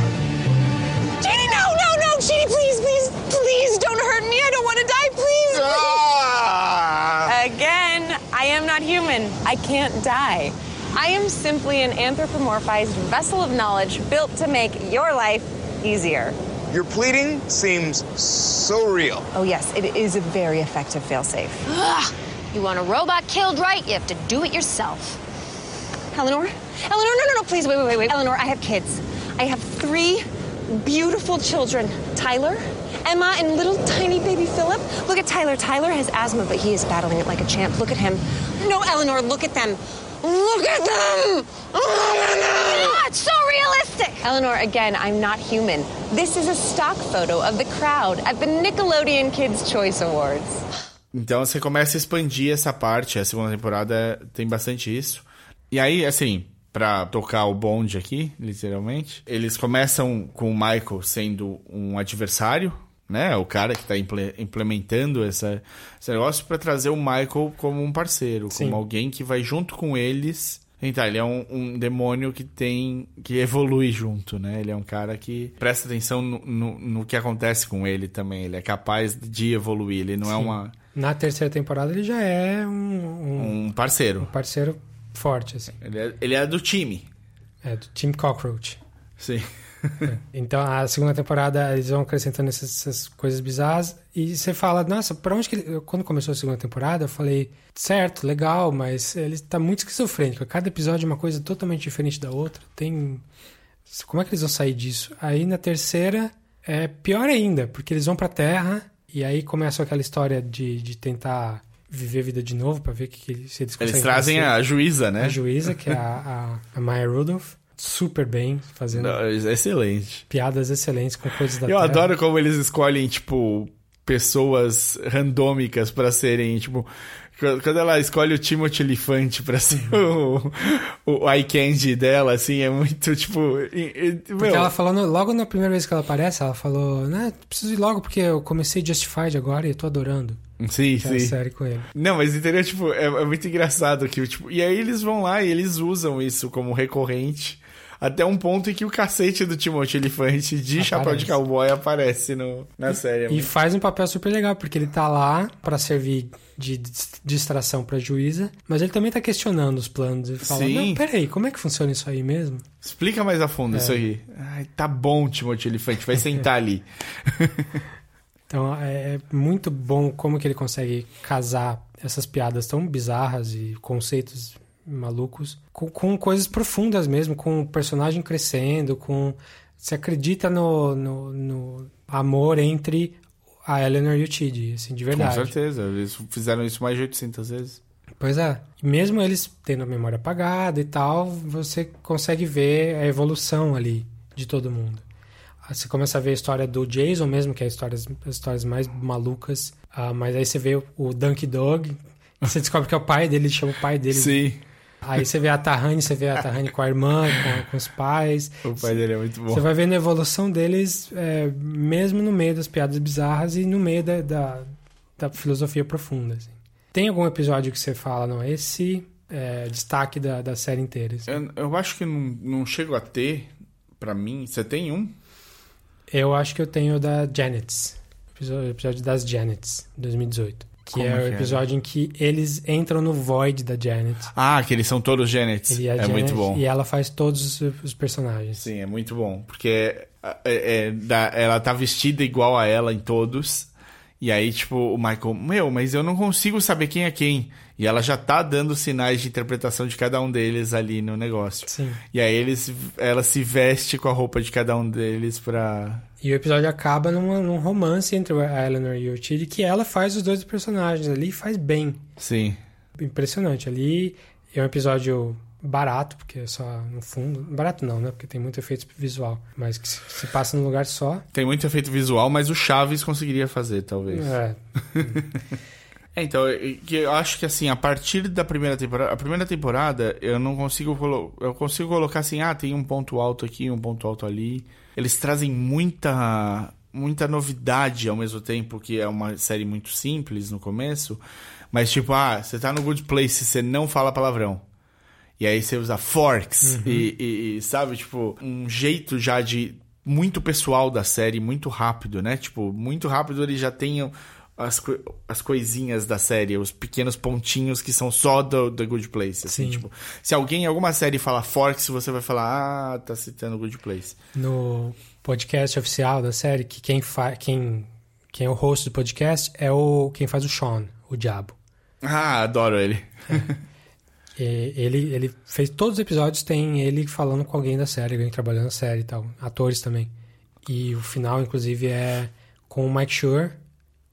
Chidi, no, no, no! Chidi, please, please, please don't hurt me. I don't want to die, please. Ah! Again, I am not human. I can't die. I am simply an anthropomorphized vessel of knowledge built to make your life easier. Your pleading seems so real. Oh, yes, it is a very effective failsafe. Ugh. You want a robot killed right, you have to do it yourself. Eleanor? Eleanor, no, no, no, please, wait, wait, wait, wait. Eleanor, I have kids. I have three beautiful children Tyler, Emma, and little tiny baby Philip. Look at Tyler. Tyler has asthma, but he is battling it like a champ. Look at him. No, Eleanor, look at them. Look at them! Ah, it's so realistic. Eleanor, again, I'm not human. This is a stock photo of the crowd at the Nickelodeon Kids' Choice Awards. Então você começa a expandir essa parte. A segunda temporada tem bastante isso. E aí, assim, pra tocar o bonde aqui, literalmente, eles começam com o Michael sendo um adversário, né? O cara que tá imple- implementando essa, esse negócio pra trazer o Michael como um parceiro, Sim. como alguém que vai junto com eles. Então, ele é um, um demônio que tem. que evolui junto, né? Ele é um cara que presta atenção no, no, no que acontece com ele também. Ele é capaz de evoluir. Ele não é Sim. uma, Na terceira temporada ele já é um, um um parceiro. parceiro forte, assim. Ele é, ele é do time. É, do Team Cockroach. Sim. Então, a segunda temporada, eles vão acrescentando essas, essas coisas bizarras. E você fala, nossa, pra onde que ele... Quando começou a segunda temporada, eu falei, certo, legal, mas ele tá muito esquizofrênico. Cada episódio é uma coisa totalmente diferente da outra. Tem... Como é que eles vão sair disso? Aí, na terceira, é pior ainda, porque eles vão pra Terra e aí começa aquela história de, de tentar viver a vida de novo pra ver que, que se eles Eles trazem vencer. a juíza, né? a juíza, que é a, a, a Maya Rudolph, super bem, fazendo Não, excelente. piadas excelentes com coisas da Eu Terra. adoro como eles escolhem, tipo, pessoas randômicas pra serem, tipo. Quando ela escolhe o Timothy Elefante pra ser o, o eye candy dela, assim, é muito, tipo. Porque meu, ela falou, logo na primeira vez que ela aparece, ela falou, né, preciso ir logo porque eu comecei Justified agora e eu tô adorando Sim, que é sim. série com ele. Não, mas entendeu? Tipo, é, é muito engraçado que, tipo, e aí eles vão lá e eles usam isso como recorrente. Até um ponto em que o cacete do Timothy Elefante de chapéu de Aparece. cowboy aparece no, na série. É E faz um papel super legal, porque ele tá lá pra servir de dis- distração pra juíza, mas ele também tá questionando os planos. Ele fala, Sim. não, peraí, como é que funciona isso aí mesmo? Explica mais a fundo isso aí. Ai, tá bom, Timothy Elefante, vai sentar ali. Então é é muito bom como que ele consegue casar essas piadas tão bizarras e conceitos malucos com, com coisas profundas mesmo, com o personagem crescendo, com você acredita no, no, no amor entre a Eleanor e o Tid, assim, de Com verdade. certeza, eles fizeram isso mais de 800 vezes. Pois é. Mesmo eles tendo a memória apagada e tal, você consegue ver a evolução ali de todo mundo. Você começa a ver a história do Jason mesmo, que é a história, as histórias mais malucas. Ah, mas aí você vê o, o Dunk Dog, você descobre que é o pai dele, ele chama o pai dele. Sim, Aí você vê a Tahani, você vê a Tahani com a irmã, com, com os pais. o pai dele é muito bom. Você vai vendo a evolução deles, é, mesmo no meio das piadas bizarras e no meio da, da, da filosofia profunda. assim. Tem algum episódio que você fala, não, esse é destaque da, da série inteira? assim? Eu, eu acho que não, não chego a ter, pra mim. Você tem um? Eu acho que eu tenho o da Janets, episódio, episódio das Janets, 2018. Que Como é é o é? episódio em que eles entram no void da Janet. Ah, que eles são todos Janets. Ele e a É Janet, muito bom. E ela faz todos os, personagens. Sim, é muito bom. Porque é- é- é ela tá vestida igual a ela em todos. E aí, tipo, o Michael, meu, mas eu não consigo saber quem é quem. E ela já tá dando sinais de interpretação de cada um deles ali no negócio. Sim. E aí eles, ela se veste com a roupa de cada um deles pra. E o episódio acaba numa- num romance entre a Eleanor e o Tilly, que ela faz os dois personagens ali e faz bem. Sim. Impressionante. Ali é um episódio barato, porque é só no fundo. Barato não, né? Porque tem muito efeito visual. Mas que se, se passa num lugar só. Tem muito efeito visual, mas o Chaves conseguiria fazer, talvez. É, É, então, eu, acho que assim, a partir da primeira temporada, a primeira temporada, eu não consigo colo eu consigo colocar assim, ah, tem um ponto alto aqui, um ponto alto ali. Eles trazem muita muita novidade ao mesmo tempo que é uma série muito simples no começo, mas tipo, ah, você tá no Good Place, você não fala palavrão. E aí você usa forks e, e- e, sabe, tipo, um jeito já de muito pessoal da série, muito rápido, né? Tipo, muito rápido eles já tenham as, co- as coisinhas da série, os pequenos pontinhos que são só do The Good Place. Assim, Sim. tipo, se alguém em alguma série fala forks, você vai falar, ah, tá citando Good Place. no podcast oficial da série, que quem, quem, quem é o host do podcast é o quem faz o Sean, o diabo. Ah, adoro ele. E ele, ele fez todos os episódios, tem ele falando com alguém da série, alguém trabalhando na série e tal, atores também. E o final, inclusive, é com o Mike Schur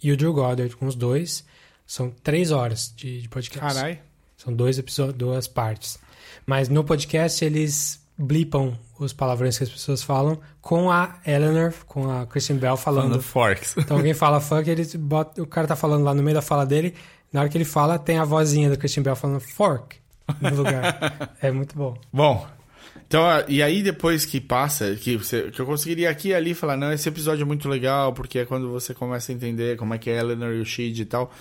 e o Drew Goddard, com os dois. São três horas de, de podcast. Carai. São dois episódios, duas partes. Mas no podcast eles blipam os palavrões que as pessoas falam com a Eleanor, com a Kristen Bell falando. Falando forks. Então alguém fala fuck, ele bota, o cara tá falando lá no meio da fala dele, na hora que ele fala, tem a vozinha da Christian Bell falando fork no lugar. é muito bom. Bom, então, e aí depois que passa, que, você, que eu conseguiria aqui e ali falar, não, esse episódio é muito legal, porque é quando você começa a entender como é que é Eleanor e o Shid e tal.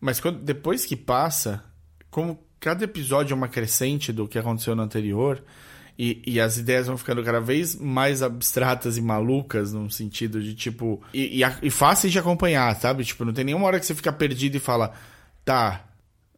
Mas quando, depois que passa, como cada episódio é uma crescente do que aconteceu no anterior, e, e as ideias vão ficando cada vez mais abstratas e malucas, num sentido de tipo. E, e, e de acompanhar, sabe? Tipo, não tem nenhuma hora que você fica perdido e fala, tá,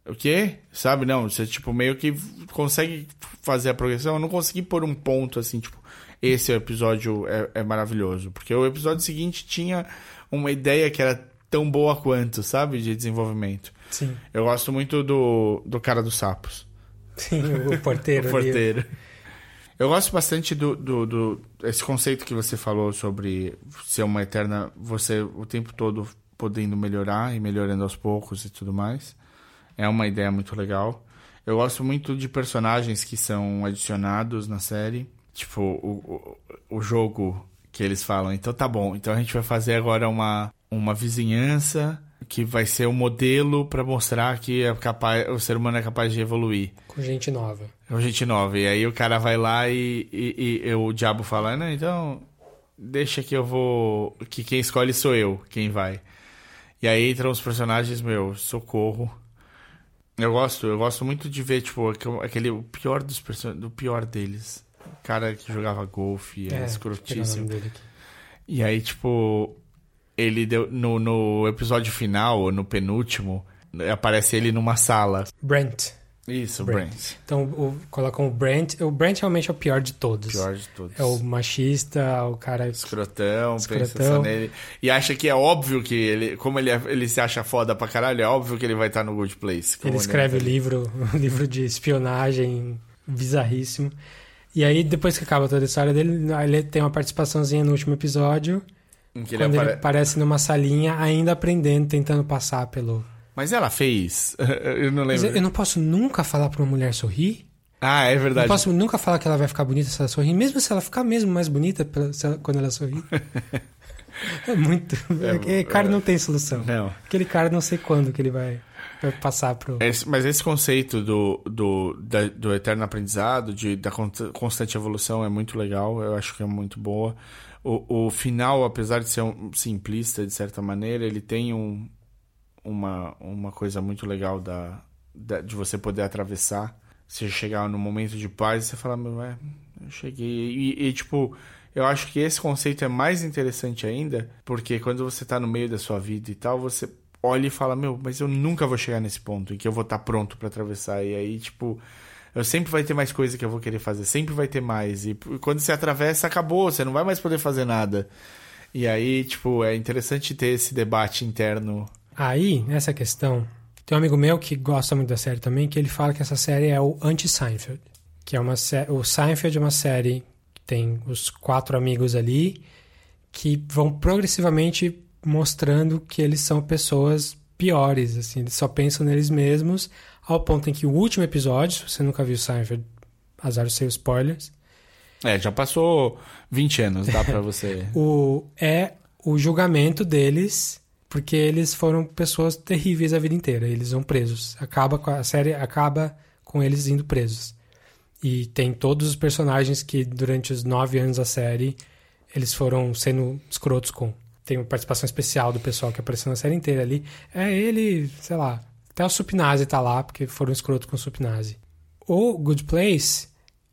o quê? Sabe? Não, você, tipo, meio que consegue fazer a progressão. Eu não consegui pôr um ponto, assim, tipo, esse episódio é, é maravilhoso. Porque o episódio seguinte tinha uma ideia que era tão boa quanto, sabe? De desenvolvimento. Sim. Eu gosto muito do, do cara dos sapos. Sim, o porteiro. o ali. porteiro. Eu gosto bastante do, do, do- esse conceito que você falou sobre ser uma eterna. Você o tempo todo podendo melhorar e melhorando aos poucos e tudo mais. É uma ideia muito legal. Eu gosto muito de personagens que são adicionados na série. Tipo, o, o, o jogo que eles falam. Então tá bom. Então a gente vai fazer agora uma, uma vizinhança que vai ser o modelo para mostrar que é capaz, o ser humano é capaz de evoluir. Com gente nova. Um gente nova. E aí o cara vai lá e, e- e o diabo fala, não, então deixa que eu vou. Que quem escolhe sou eu, quem vai. E aí entram os personagens, meu, socorro. Eu gosto, eu gosto muito de ver, tipo, aquele- o pior dos person... do pior deles. O cara que jogava golfe, é, escrotíssimo. E aí, tipo, ele deu. No, no episódio final, ou no penúltimo, aparece ele numa sala. Brent. Isso, Brent. Brent. Então, o, colocam o Brent. O Brent realmente é o pior de todos. Pior de todos. É o machista, o cara. Escrotão, pensa Escrotão. só nele. E acha que é óbvio que ele. Como ele, é- ele se acha foda pra caralho, é óbvio que ele vai estar no Good Place. Ele escreve o vai- livro, um livro de espionagem bizarríssimo. E aí, depois que acaba toda a história dele, ele tem uma participaçãozinha no último episódio. em que ele quando ele apare- aparece numa salinha, ainda aprendendo, tentando passar pelo. Mas ela fez. eu não Mas lembro. eu, eu não posso nunca falar pra uma mulher sorrir. Ah, é Não verdade. posso nunca falar que ela vai ficar bonita se ela sorrir, mesmo se ela ficar mesmo mais bonita se ela- quando ela sorrir. é muito. Aquele cara não tem solução. Não. Aquele cara não sei quando que ele vai, vai passar pro. Esse- mas esse conceito do, do, da- do eterno aprendizado, de, da con- constante evolução, é muito legal. Eu acho que é muito boa. O, o final, apesar de ser um simplista de certa maneira, ele tem um, uma, uma coisa muito legal da, da- de você poder atravessar. Você chegar no momento de paz e você falar, meu, é, eu cheguei. E, e, tipo, eu acho que esse conceito é mais interessante ainda, porque quando você tá no meio da sua vida e tal, você olha e fala, meu, mas eu nunca vou chegar nesse ponto em que eu vou estar pronto pra atravessar. E aí, tipo, eu sempre vai ter mais coisa que eu vou querer fazer, sempre vai ter mais. E quando você atravessa, acabou, você não vai mais poder fazer nada. E aí, tipo, é interessante ter esse debate interno. Aí, nessa questão, tem um amigo meu que gosta muito da série também, que ele fala que essa série é o anti-Seinfeld. Que é uma sé- O Seinfeld é uma série que tem os quatro amigos ali que vão progressivamente mostrando que eles são pessoas piores, assim, eles só pensam neles mesmos, ao ponto em que o último episódio, se você nunca viu Seinfeld, azar os seus spoilers, É, já passou 20 anos, dá pra você. o, é o julgamento deles, porque eles foram pessoas terríveis a vida inteira. Eles vão presos. Acaba com a série acaba com eles indo presos. E tem todos os personagens que durante os nove anos da série eles foram sendo escrotos com. Tem uma participação especial do pessoal que apareceu na série inteira ali. É ele, sei lá, até o Supinazzi tá lá porque foram escrotos com o Supinazzi. O Good Place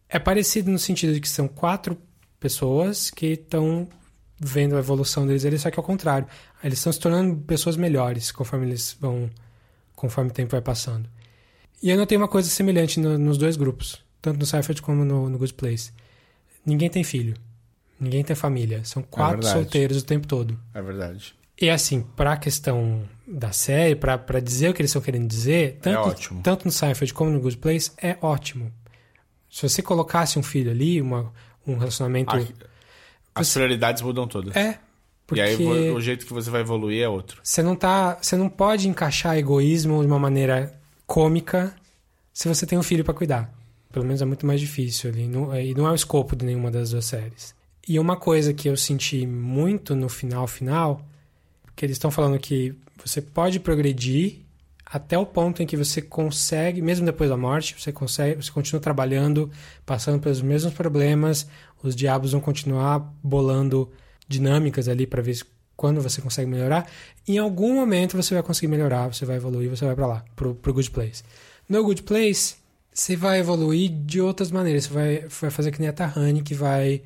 é parecido no sentido de que são quatro pessoas que estão vendo a evolução deles ali, só que ao contrário. Eles estão se tornando pessoas melhores conforme eles vão. conforme o tempo vai passando. E eu notei uma coisa semelhante no- nos dois grupos, tanto no Seinfeld como no, no Good Place. Ninguém tem filho. Ninguém tem família. São quatro verdade. solteiros o tempo todo. É verdade. E assim, pra questão da série, pra pra dizer o que eles estão querendo dizer, tanto, ótimo. tanto no Seinfeld como no Good Place, é ótimo. Se você colocasse um filho ali, uma, um relacionamento. Aqui- As prioridades mudam todas. É. Porque E aí o jeito que você vai evoluir é outro. você não tá. Você não pode encaixar egoísmo de uma maneira cômica se você tem um filho pra cuidar. Pelo menos é muito mais difícil ali. Não, e não é o escopo de nenhuma das duas séries. E uma coisa que eu senti muito no final final, que eles estão falando que você pode progredir até o ponto em que você consegue, mesmo depois da morte, você consegue, você continua trabalhando, passando pelos mesmos problemas, os diabos vão continuar bolando dinâmicas ali para ver quando você consegue melhorar. Em algum momento você vai conseguir melhorar, você vai evoluir, você vai para lá, pro, pro Good Place. No Good Place, você vai evoluir de outras maneiras. Você vai, vai fazer que nem a Tahani, que vai.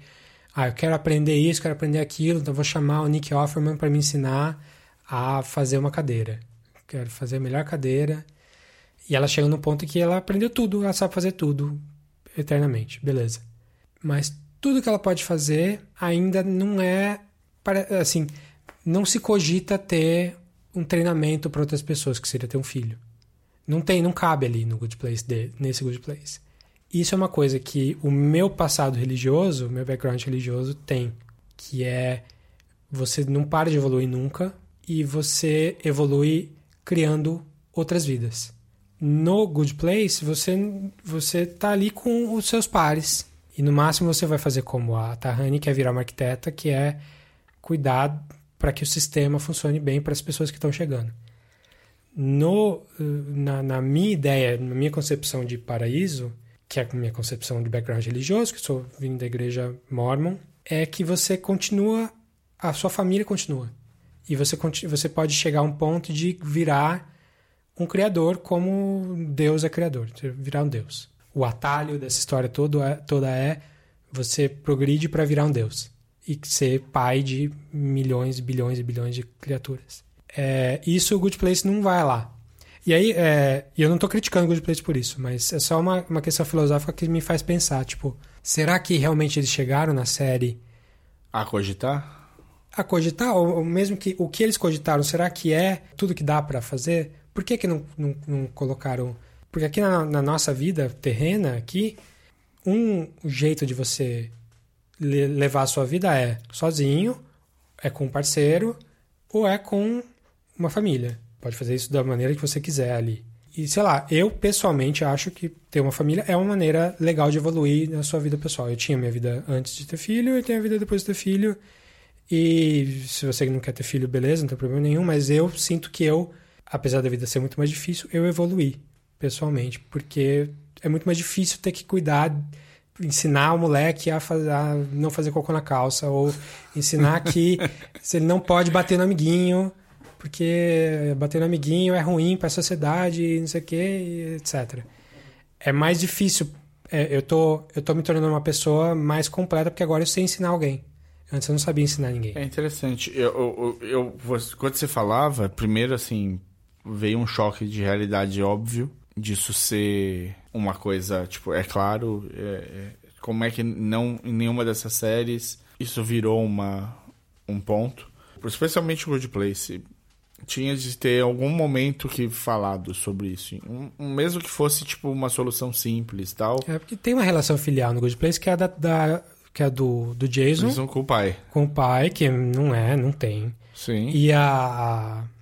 Ah, eu quero aprender isso, quero aprender aquilo, então vou chamar o Nick Offerman para me ensinar a fazer uma cadeira. Quero fazer a melhor cadeira. E ela chega no ponto que ela aprendeu tudo, ela sabe fazer tudo eternamente. Beleza. Mas tudo que ela pode fazer ainda não é assim, não se cogita ter um treinamento para outras pessoas, que seria ter um filho. Não tem, não cabe ali no Good Place de, nesse Good Place. Isso é uma coisa que o meu passado religioso, meu background religioso tem, que é você não para de evoluir nunca e você evolui criando outras vidas. No Good Place, você você tá ali com os seus pares e no máximo você vai fazer como a Tahani, que é virar uma arquiteta, que é cuidar para que o sistema funcione bem para as pessoas que estão chegando. No, na, na, minha ideia, na minha concepção de paraíso, que é a minha concepção de background religioso, que sou vindo da igreja mormon, é que você continua, a sua família continua. E você, você pode chegar a um ponto de virar um criador como Deus é criador, virar um Deus. O atalho dessa história todo é, toda é você progride para virar um Deus e ser pai de milhões, bilhões e bilhões de criaturas. É, isso o Good Place não vai lá. E aí, é, eu não estou criticando o Good Place por isso, mas é só uma, uma questão filosófica que me faz pensar, tipo, será que realmente eles chegaram na série... A cogitar? A cogitar, ou, ou mesmo que o que eles cogitaram, será que é tudo que dá para fazer? Por que que não, não, não colocaram... Porque aqui na, na nossa vida terrena, aqui, um jeito de você levar a sua vida é sozinho, é com um parceiro ou é com uma família. Pode fazer isso da maneira que você quiser ali. E sei lá, eu pessoalmente acho que ter uma família é uma maneira legal de evoluir na sua vida pessoal. Eu tinha minha vida antes de ter filho e tenho a vida depois de ter filho. E se você não quer ter filho, beleza, não tem problema nenhum, mas eu sinto que eu, apesar da vida ser muito mais difícil, eu evoluí pessoalmente, porque é muito mais difícil ter que cuidar ensinar o moleque a, fazer, a, não fazer cocô na calça, ou ensinar que se ele não pode bater no amiguinho, porque bater no amiguinho é ruim para a sociedade, não sei o que, etc. É mais difícil. É, eu, tô, eu tô me tornando uma pessoa mais completa porque agora eu sei ensinar alguém. Antes eu não sabia ensinar ninguém. É interessante. Eu, eu, eu, quando você falava, primeiro assim, veio um choque de realidade óbvio disso ser uma coisa, tipo, é claro, é, é, como é que não em nenhuma dessas séries isso virou uma, um ponto. Especialmente o Good Place. Tinha de ter algum momento que falado sobre isso. Um, mesmo que fosse, tipo, uma solução simples tal. É, porque tem uma relação filial no Good Place que é da, da que é do, do Jason. Jason com o pai. Com o pai, que não é, não tem. Sim. E a,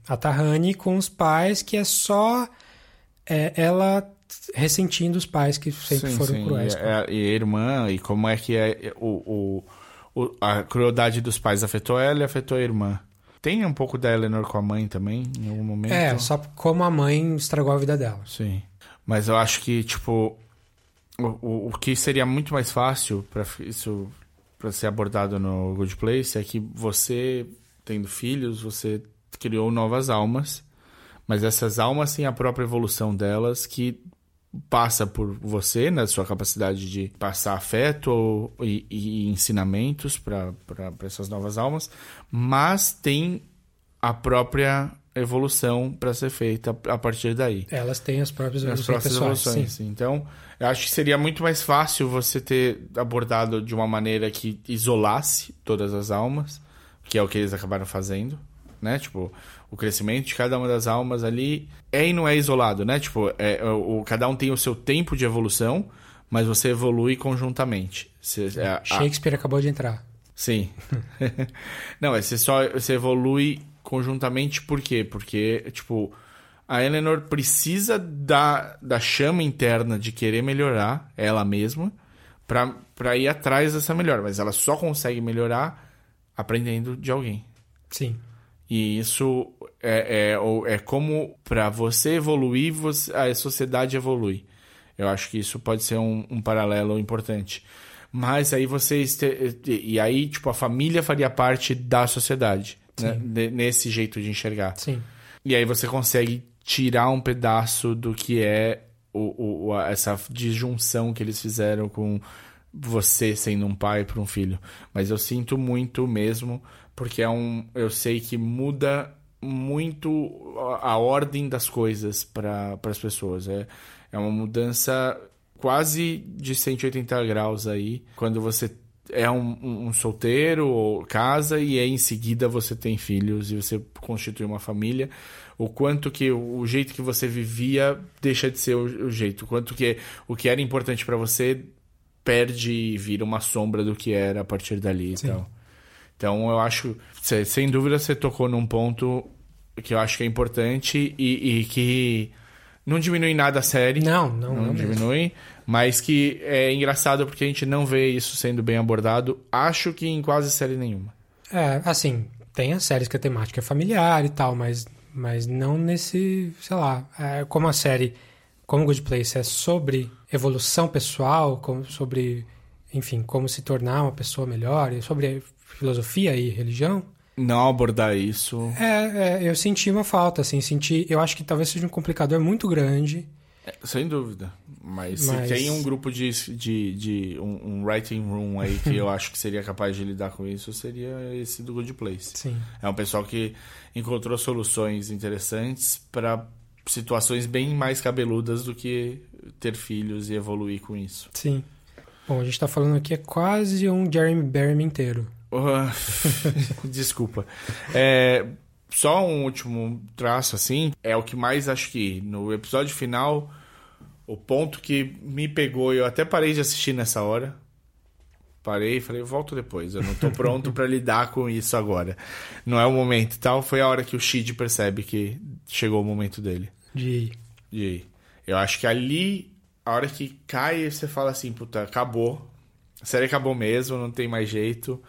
a, a Tahani com os pais, que é só é ela ressentindo os pais que sempre sim, foram sim. cruéis. E, a, e a irmã, e como é que é o, o, o, a crueldade dos pais afetou ela e afetou a irmã. Tem um pouco da Eleanor com a mãe também, em algum momento? É, só como a mãe estragou a vida dela. Sim. Mas eu acho que, tipo, o, o, o que seria muito mais fácil para isso para ser abordado no Good Place é que você, tendo filhos, você criou novas almas mas essas almas têm a própria evolução delas que passa por você, na sua capacidade de passar afeto e, e ensinamentos para essas novas almas, mas tem a própria evolução para ser feita a partir daí. Elas têm as próprias evoluções. As próprias pessoais, evoluções. Sim. Então, eu acho que seria muito mais fácil você ter abordado de uma maneira que isolasse todas as almas, que é o que eles acabaram fazendo, né? Tipo, o crescimento de cada uma das almas ali é e não é isolado, né? Tipo, é, é, o, cada um tem o seu tempo de evolução, mas você evolui conjuntamente. Você, é, Shakespeare a... acabou de entrar. Sim. não, você só você evolui conjuntamente por quê? Porque, tipo, a Eleanor precisa da, da chama interna de querer melhorar ela mesma para ir atrás dessa melhora, mas ela só consegue melhorar aprendendo de alguém. Sim. E isso é, é, é como para você evoluir, você, a sociedade evolui. Eu acho que isso pode ser um, um paralelo importante. Mas aí você. E aí, tipo, a família faria parte da sociedade. Né? Nesse jeito de enxergar. Sim. E aí você consegue tirar um pedaço do que é o, o, essa disjunção que eles fizeram com você sendo um pai para um filho. Mas eu sinto muito mesmo porque é um, eu sei que muda muito a ordem das coisas para as pessoas. É, é uma mudança quase de 180 graus aí, quando você é um, um, solteiro ou casa e aí em seguida você tem filhos e você constitui uma família. O quanto que o, jeito que você vivia deixa de ser o, o jeito. O quanto que o que era importante para você perde e vira uma sombra do que era a partir dali e Sim. tal. Então eu acho, sem dúvida você tocou num ponto que eu acho que é importante e, e que não diminui nada a série. Não, não, Não não mesmo. diminui, mas que é engraçado porque a gente não vê isso sendo bem abordado, acho que em quase série nenhuma. É, assim, tem as séries que a temática é familiar e tal, mas, mas não nesse, sei lá, é, como a série, como Good Place é sobre evolução pessoal, como, sobre, enfim, como se tornar uma pessoa melhor, e sobre filosofia e religião, Não abordar isso. é, é, eu senti uma falta, assim, senti, eu acho que talvez seja um complicador muito grande, é, Sem dúvida. Mas, Mas- se tem um grupo de, de, de um, um writing room aí que eu acho que seria capaz de lidar com isso, seria esse do Good Place. sim. É um pessoal que encontrou soluções interessantes para situações bem mais cabeludas do que ter filhos e evoluir com isso. Sim. Bom, a gente tá falando aqui é quase um Jeremy Barry inteiro. Desculpa. É, só um último traço, assim, é o que mais acho que no episódio final, o ponto que me pegou, eu até parei de assistir nessa hora. Parei e falei, eu volto depois, eu não tô pronto pra lidar com isso agora. Não é o momento e tal. Foi a hora que o Shid percebe que chegou o momento dele. De. de ir. Eu acho que ali, a hora que cai, você fala assim, puta, acabou. A série acabou mesmo, não tem mais jeito.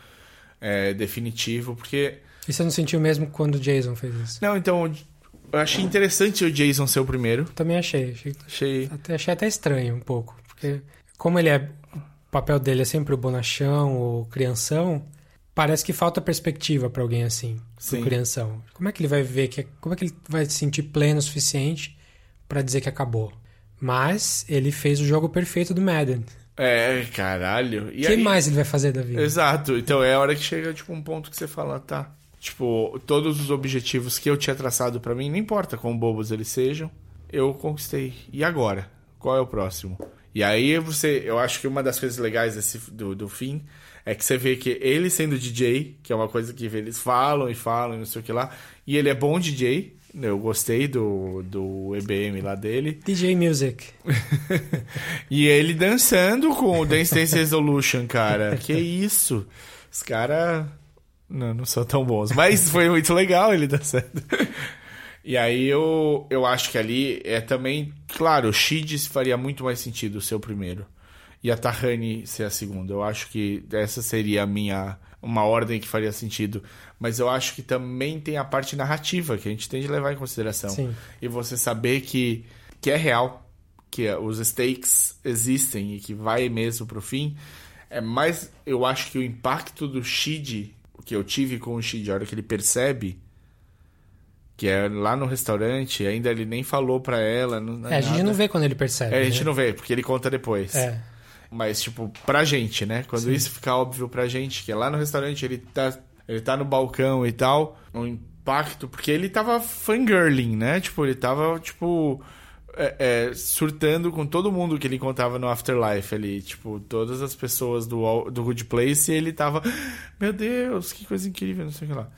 É definitivo, porque. E você não sentiu mesmo quando o Jason fez isso? Não, então. Eu achei interessante o Jason ser o primeiro. Também achei. Achei, Achei. até, achei até estranho um pouco. Porque, como ele é. O papel dele é sempre o bonachão, o crianção. Parece que falta perspectiva pra alguém assim, Sim. crianção. Como é que ele vai ver que. Como é que ele vai se sentir pleno o suficiente pra dizer que acabou? Mas ele fez o jogo perfeito do Madden. É, caralho. E O que aí- mais ele vai fazer da vida? Exato. Então é a hora que chega, tipo, um ponto que você fala, tá. Tipo, todos os objetivos que eu tinha traçado pra mim, não importa quão bobos eles sejam, eu conquistei. E agora? Qual é o próximo? E aí você, eu acho que uma das coisas legais desse, do, do fim é que você vê que ele sendo DJ, que é uma coisa que eles falam e falam e não sei o que lá, e ele é bom DJ, eu gostei do, do EBM lá dele, DJ Music. e ele dançando com o Dance Dance Resolution, cara. que isso? Os caras não, não são tão bons. Mas foi muito legal ele dançando. E aí eu, eu acho que ali é também... Claro, o Shid faria muito mais sentido ser o primeiro. E a Tahani ser a segunda. Eu acho que essa seria a minha... Uma ordem que faria sentido. Mas eu acho que também tem a parte narrativa que a gente tem de levar em consideração. Sim. E você saber que, que é real que é, os stakes existem e que vai mesmo pro fim, é mais eu acho que o impacto do Shid, o que eu tive com o Shid, a hora que ele percebe que é lá no restaurante, ainda ele nem falou pra ela, não, É, a gente não vê quando ele percebe. É, a gente né? não vê, porque ele conta depois. É. Mas, tipo, pra gente, né? Quando isso fica óbvio pra gente, que é lá no restaurante ele tá, ele tá no balcão e tal, o impacto, porque ele tava fangirling, né? Tipo, ele tava, tipo, é, é, surtando com todo mundo que ele encontrava no Afterlife ali. Tipo, todas as pessoas do, do Good Place e ele tava, meu Deus, que coisa incrível, não sei o que lá.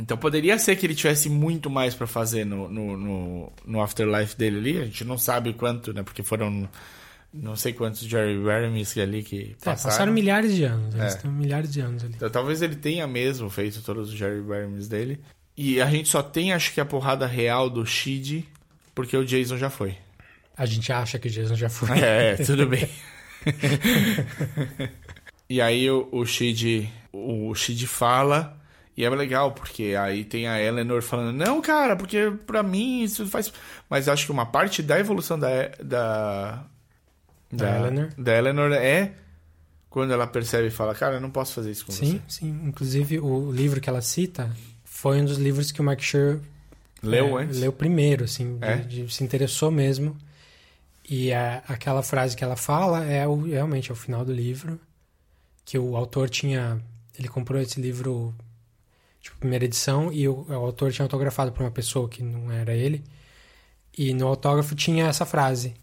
Então poderia ser que ele tivesse muito mais pra fazer no, no, no, no Afterlife dele ali. A gente não sabe o quanto, né? Porque foram não sei quantos Jerry Rami's ali que É, passaram. passaram milhares de anos. Eles É. estão milhares de anos ali. Então, talvez ele tenha mesmo feito todos os Jerry Rami's dele. E a gente só tem, acho que, a porrada real do Shid, porque o Jason já foi. A gente acha que o Jason já foi. É, tudo bem. e aí o, o Shid, o Shid fala, e é legal, porque aí tem a Eleanor falando, não, cara, porque pra mim isso faz... Mas acho que uma parte da evolução da... Da, Da Eleanor. Da Eleanor é quando ela percebe e fala, cara, eu não posso fazer isso com Sim, você. sim. Inclusive, o livro que ela cita foi um dos livros que o Mark Schur Leu é, antes? leu primeiro, assim, de- É? de- se interessou mesmo. E a- aquela frase que ela fala é o, realmente é o final do livro, que o autor tinha, ele comprou esse livro, tipo, primeira edição, e o, o autor tinha autografado para uma pessoa que não era ele, e no autógrafo tinha essa frase.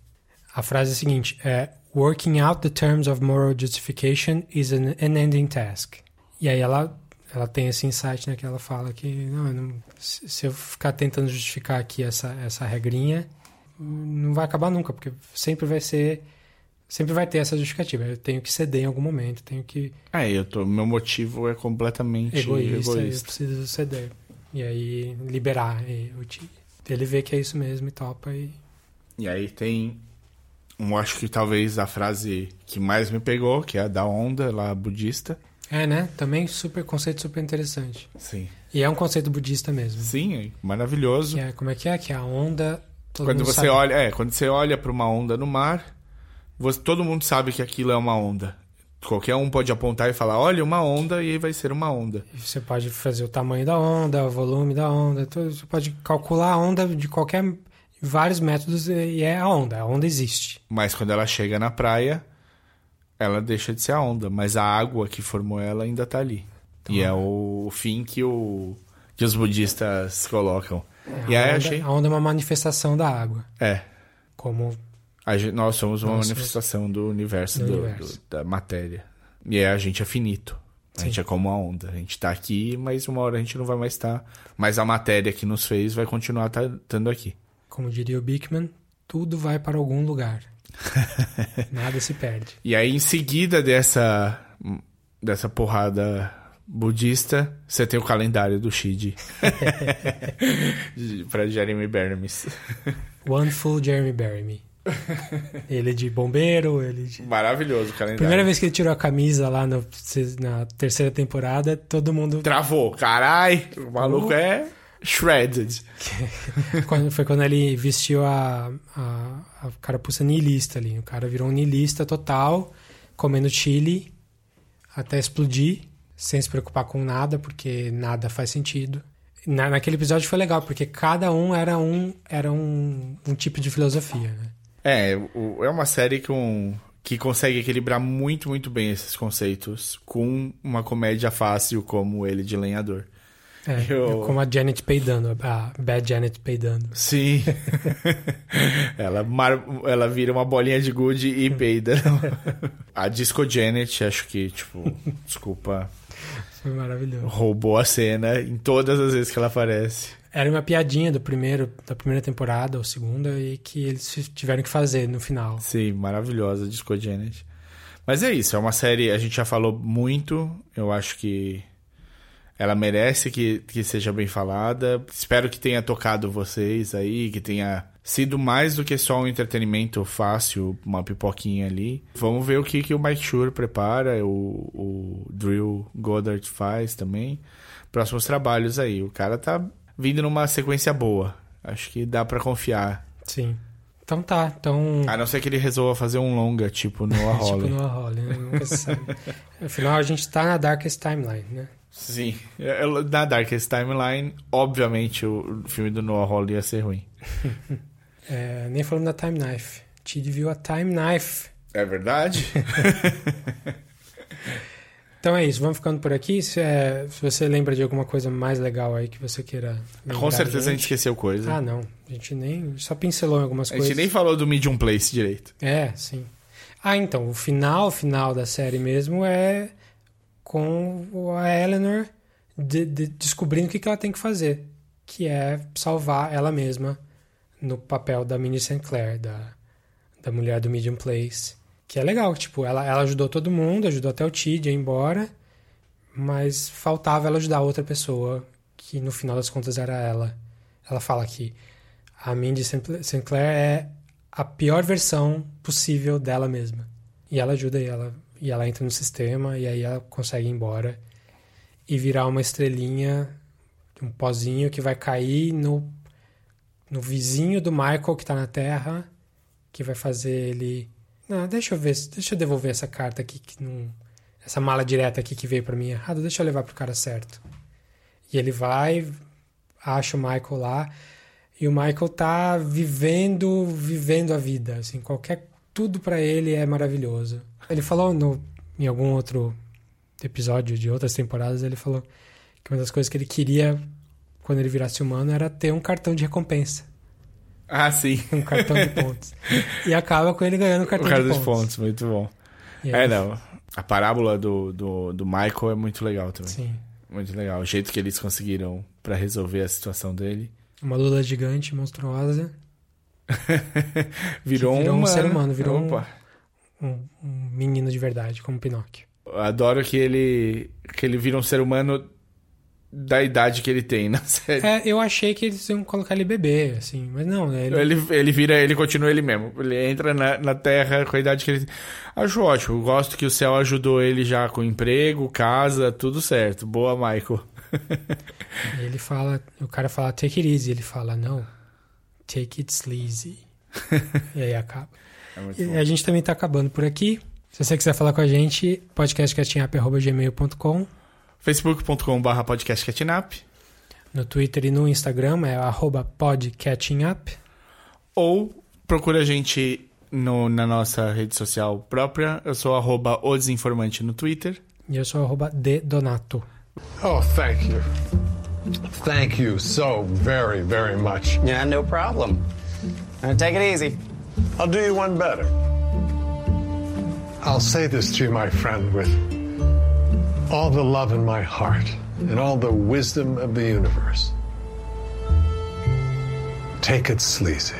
A frase é a seguinte, é, Working out the terms of moral justification is an unending task. E aí ela ela tem esse insight, né, que ela fala que não, não, se eu ficar tentando justificar aqui essa essa regrinha, não vai acabar nunca, porque sempre vai ser sempre vai ter essa justificativa. Eu tenho que ceder em algum momento, tenho que É, eu tô, meu motivo é completamente egoísta, eu egoísta. preciso ceder. E aí liberar e Ti. Ele vê que é isso mesmo e topa e E aí tem, um, acho que talvez a frase que mais me pegou, que é a da onda lá budista. é, né? Também super conceito super interessante. Sim. E é um conceito budista mesmo. Sim, maravilhoso. É, como é que é? Que a onda. todo Quando mundo você sabe. olha, é, quando você olha para uma onda no mar, você- todo mundo sabe que aquilo é uma onda. Qualquer um pode apontar e falar, olha, uma onda, e aí vai ser uma onda. Você pode fazer o tamanho da onda, o volume da onda, tudo. Você pode calcular a onda de qualquer. Vários métodos e é a onda. A onda existe. Mas quando ela chega na praia, ela deixa de ser a onda, mas a água que formou ela ainda tá ali. E é o fim que, o, que os budistas colocam. e a, aí onda, achei. a onda é uma manifestação da água. É. Como. gente- nós somos uma Nós somos- manifestação do universo, do do- universo. do- da matéria. E aí a gente é finito. A gente é como a onda. A gente tá aqui, mas uma hora a gente não vai mais estar. Mas a matéria que nos fez vai continuar tá- estando aqui. Como diria o Bickman, tudo vai para algum lugar. Nada se perde. E aí, em seguida dessa, dessa porrada budista, você tem o calendário do Shid. pra Jeremy Bernimes. One Full Jeremy Berry. Ele de bombeiro, ele de. Maravilhoso o calendário. Primeira vez que ele tirou a camisa lá no- na terceira temporada, todo mundo. Travou. Carai, o maluco é shredded. Quando- foi quando ele vestiu a, a, a carapuça niilista ali. O cara virou um niilista total, comendo chile até explodir, sem se preocupar com nada, porque nada faz sentido. Na, naquele episódio foi legal, porque cada um era um, era um, um tipo de filosofia, né? É, o- é uma série com, que consegue equilibrar muito, muito bem esses conceitos com uma comédia fácil como ele de lenhador. É, Eu- como a Janet peidando, a Bad Janet peidando. Sim. ela, mar... ela vira uma bolinha de gude e peida. a Disco Janet, acho que, tipo, desculpa, Foi maravilhoso. roubou a cena em todas as vezes que ela aparece. Era uma piadinha do primeiro, da primeira temporada ou segunda e que eles tiveram que fazer no final. Sim, maravilhosa Disco Janet. Mas é isso, é uma série, a gente já falou muito, eu acho que ela merece que, que seja bem falada. Espero que tenha tocado vocês aí, que tenha sido mais do que só um entretenimento fácil, uma pipoquinha ali. Vamos ver o que, que o Mike Shure prepara, o, o Drill Goddard faz também. Próximos trabalhos aí. O cara tá vindo numa sequência boa. Acho que dá pra confiar. Sim. Então tá, então. A não ser que ele resolva fazer um longa, tipo no tipo Holly. no Holly, né? Nunca sabe. Afinal, a gente tá na Darkest Timeline, né? Sim. É, Na Darkest Timeline, obviamente o filme do Noah Hawley ia ser ruim. É, nem falando da Time Knife. Tid viu a Time Knife. É verdade? Então é isso, vamos ficando por aqui. Se, é, se você lembra de alguma coisa mais legal aí que você queira. Com certeza a gente gente. esqueceu coisa. Ah, não. A gente nem. Só pincelou em algumas a gente coisas. nem falou do Medium Place direito. É, sim. Ah, então, o final, final da série mesmo é com a Eleanor de- de- descobrindo o que, que ela tem que fazer, que é salvar ela mesma no papel da Minnie St. Clair, da, da mulher do Medium Place. Que é legal, tipo, ela, ela ajudou todo mundo, ajudou até o Tid a ir embora, mas faltava ela ajudar outra pessoa, que no final das contas era ela. Ela fala que a Mindy St. St. Clair é a pior versão possível dela mesma. E ela ajuda e ela, e ela entra no sistema e aí ela consegue ir embora e virar uma estrelinha, um pozinho que vai cair no, no vizinho do Michael que tá na Terra, que vai fazer ele... Não, deixa eu ver, deixa eu devolver essa carta aqui que não... Essa mala direta aqui que veio pra mim errado, deixa eu levar pro cara certo. E ele vai, acha o Michael lá, e o Michael tá vivendo, vivendo a vida, assim, qualquer tudo pra ele é maravilhoso. Ele falou no em algum outro episódio de outras temporadas, ele falou que uma das coisas que ele queria quando ele virasse humano era ter um cartão de recompensa. Ah, sim. um cartão de pontos. E acaba com ele ganhando o O cartão de dos pontos. pontos, muito bom. É, não. A parábola do, do, do Michael é muito legal também. Sim. Muito legal. O jeito que eles conseguiram pra resolver a situação dele. Uma lula gigante, monstruosa. Virou, virou um ser humano, virou um- Opa. Um, um menino de verdade, como Pinóquio. Adoro que ele, que ele vira um ser humano da idade que ele tem na série. É, eu achei que eles iam colocar ele bebê, assim, mas não, né? Ele, Ele, ele vira, ele continua ele mesmo. Ele entra na, na Terra com a idade que ele tem. Acho ótimo. Gosto que o céu ajudou ele já com emprego, casa, tudo certo. Boa, Michael. ele fala, o cara fala take it easy, ele fala não, take it sleazy. e aí acaba. É E a gente também tá acabando por aqui. Se você quiser falar com a gente, podcastcatchingup.gmail.com facebook.com.br podcastcatnap No Twitter e no Instagram é arroba podcatchingup. ou procura a gente no- na nossa rede social própria. Eu sou arroba o desinformante no Twitter. E eu sou arroba dedonato. Oh, thank you. Thank you so very, very much. Yeah, no problem. Take it easy. I'll do you one better. I'll say this to you, my friend, with all the love in my heart and all the wisdom of the universe. Take it sleazy.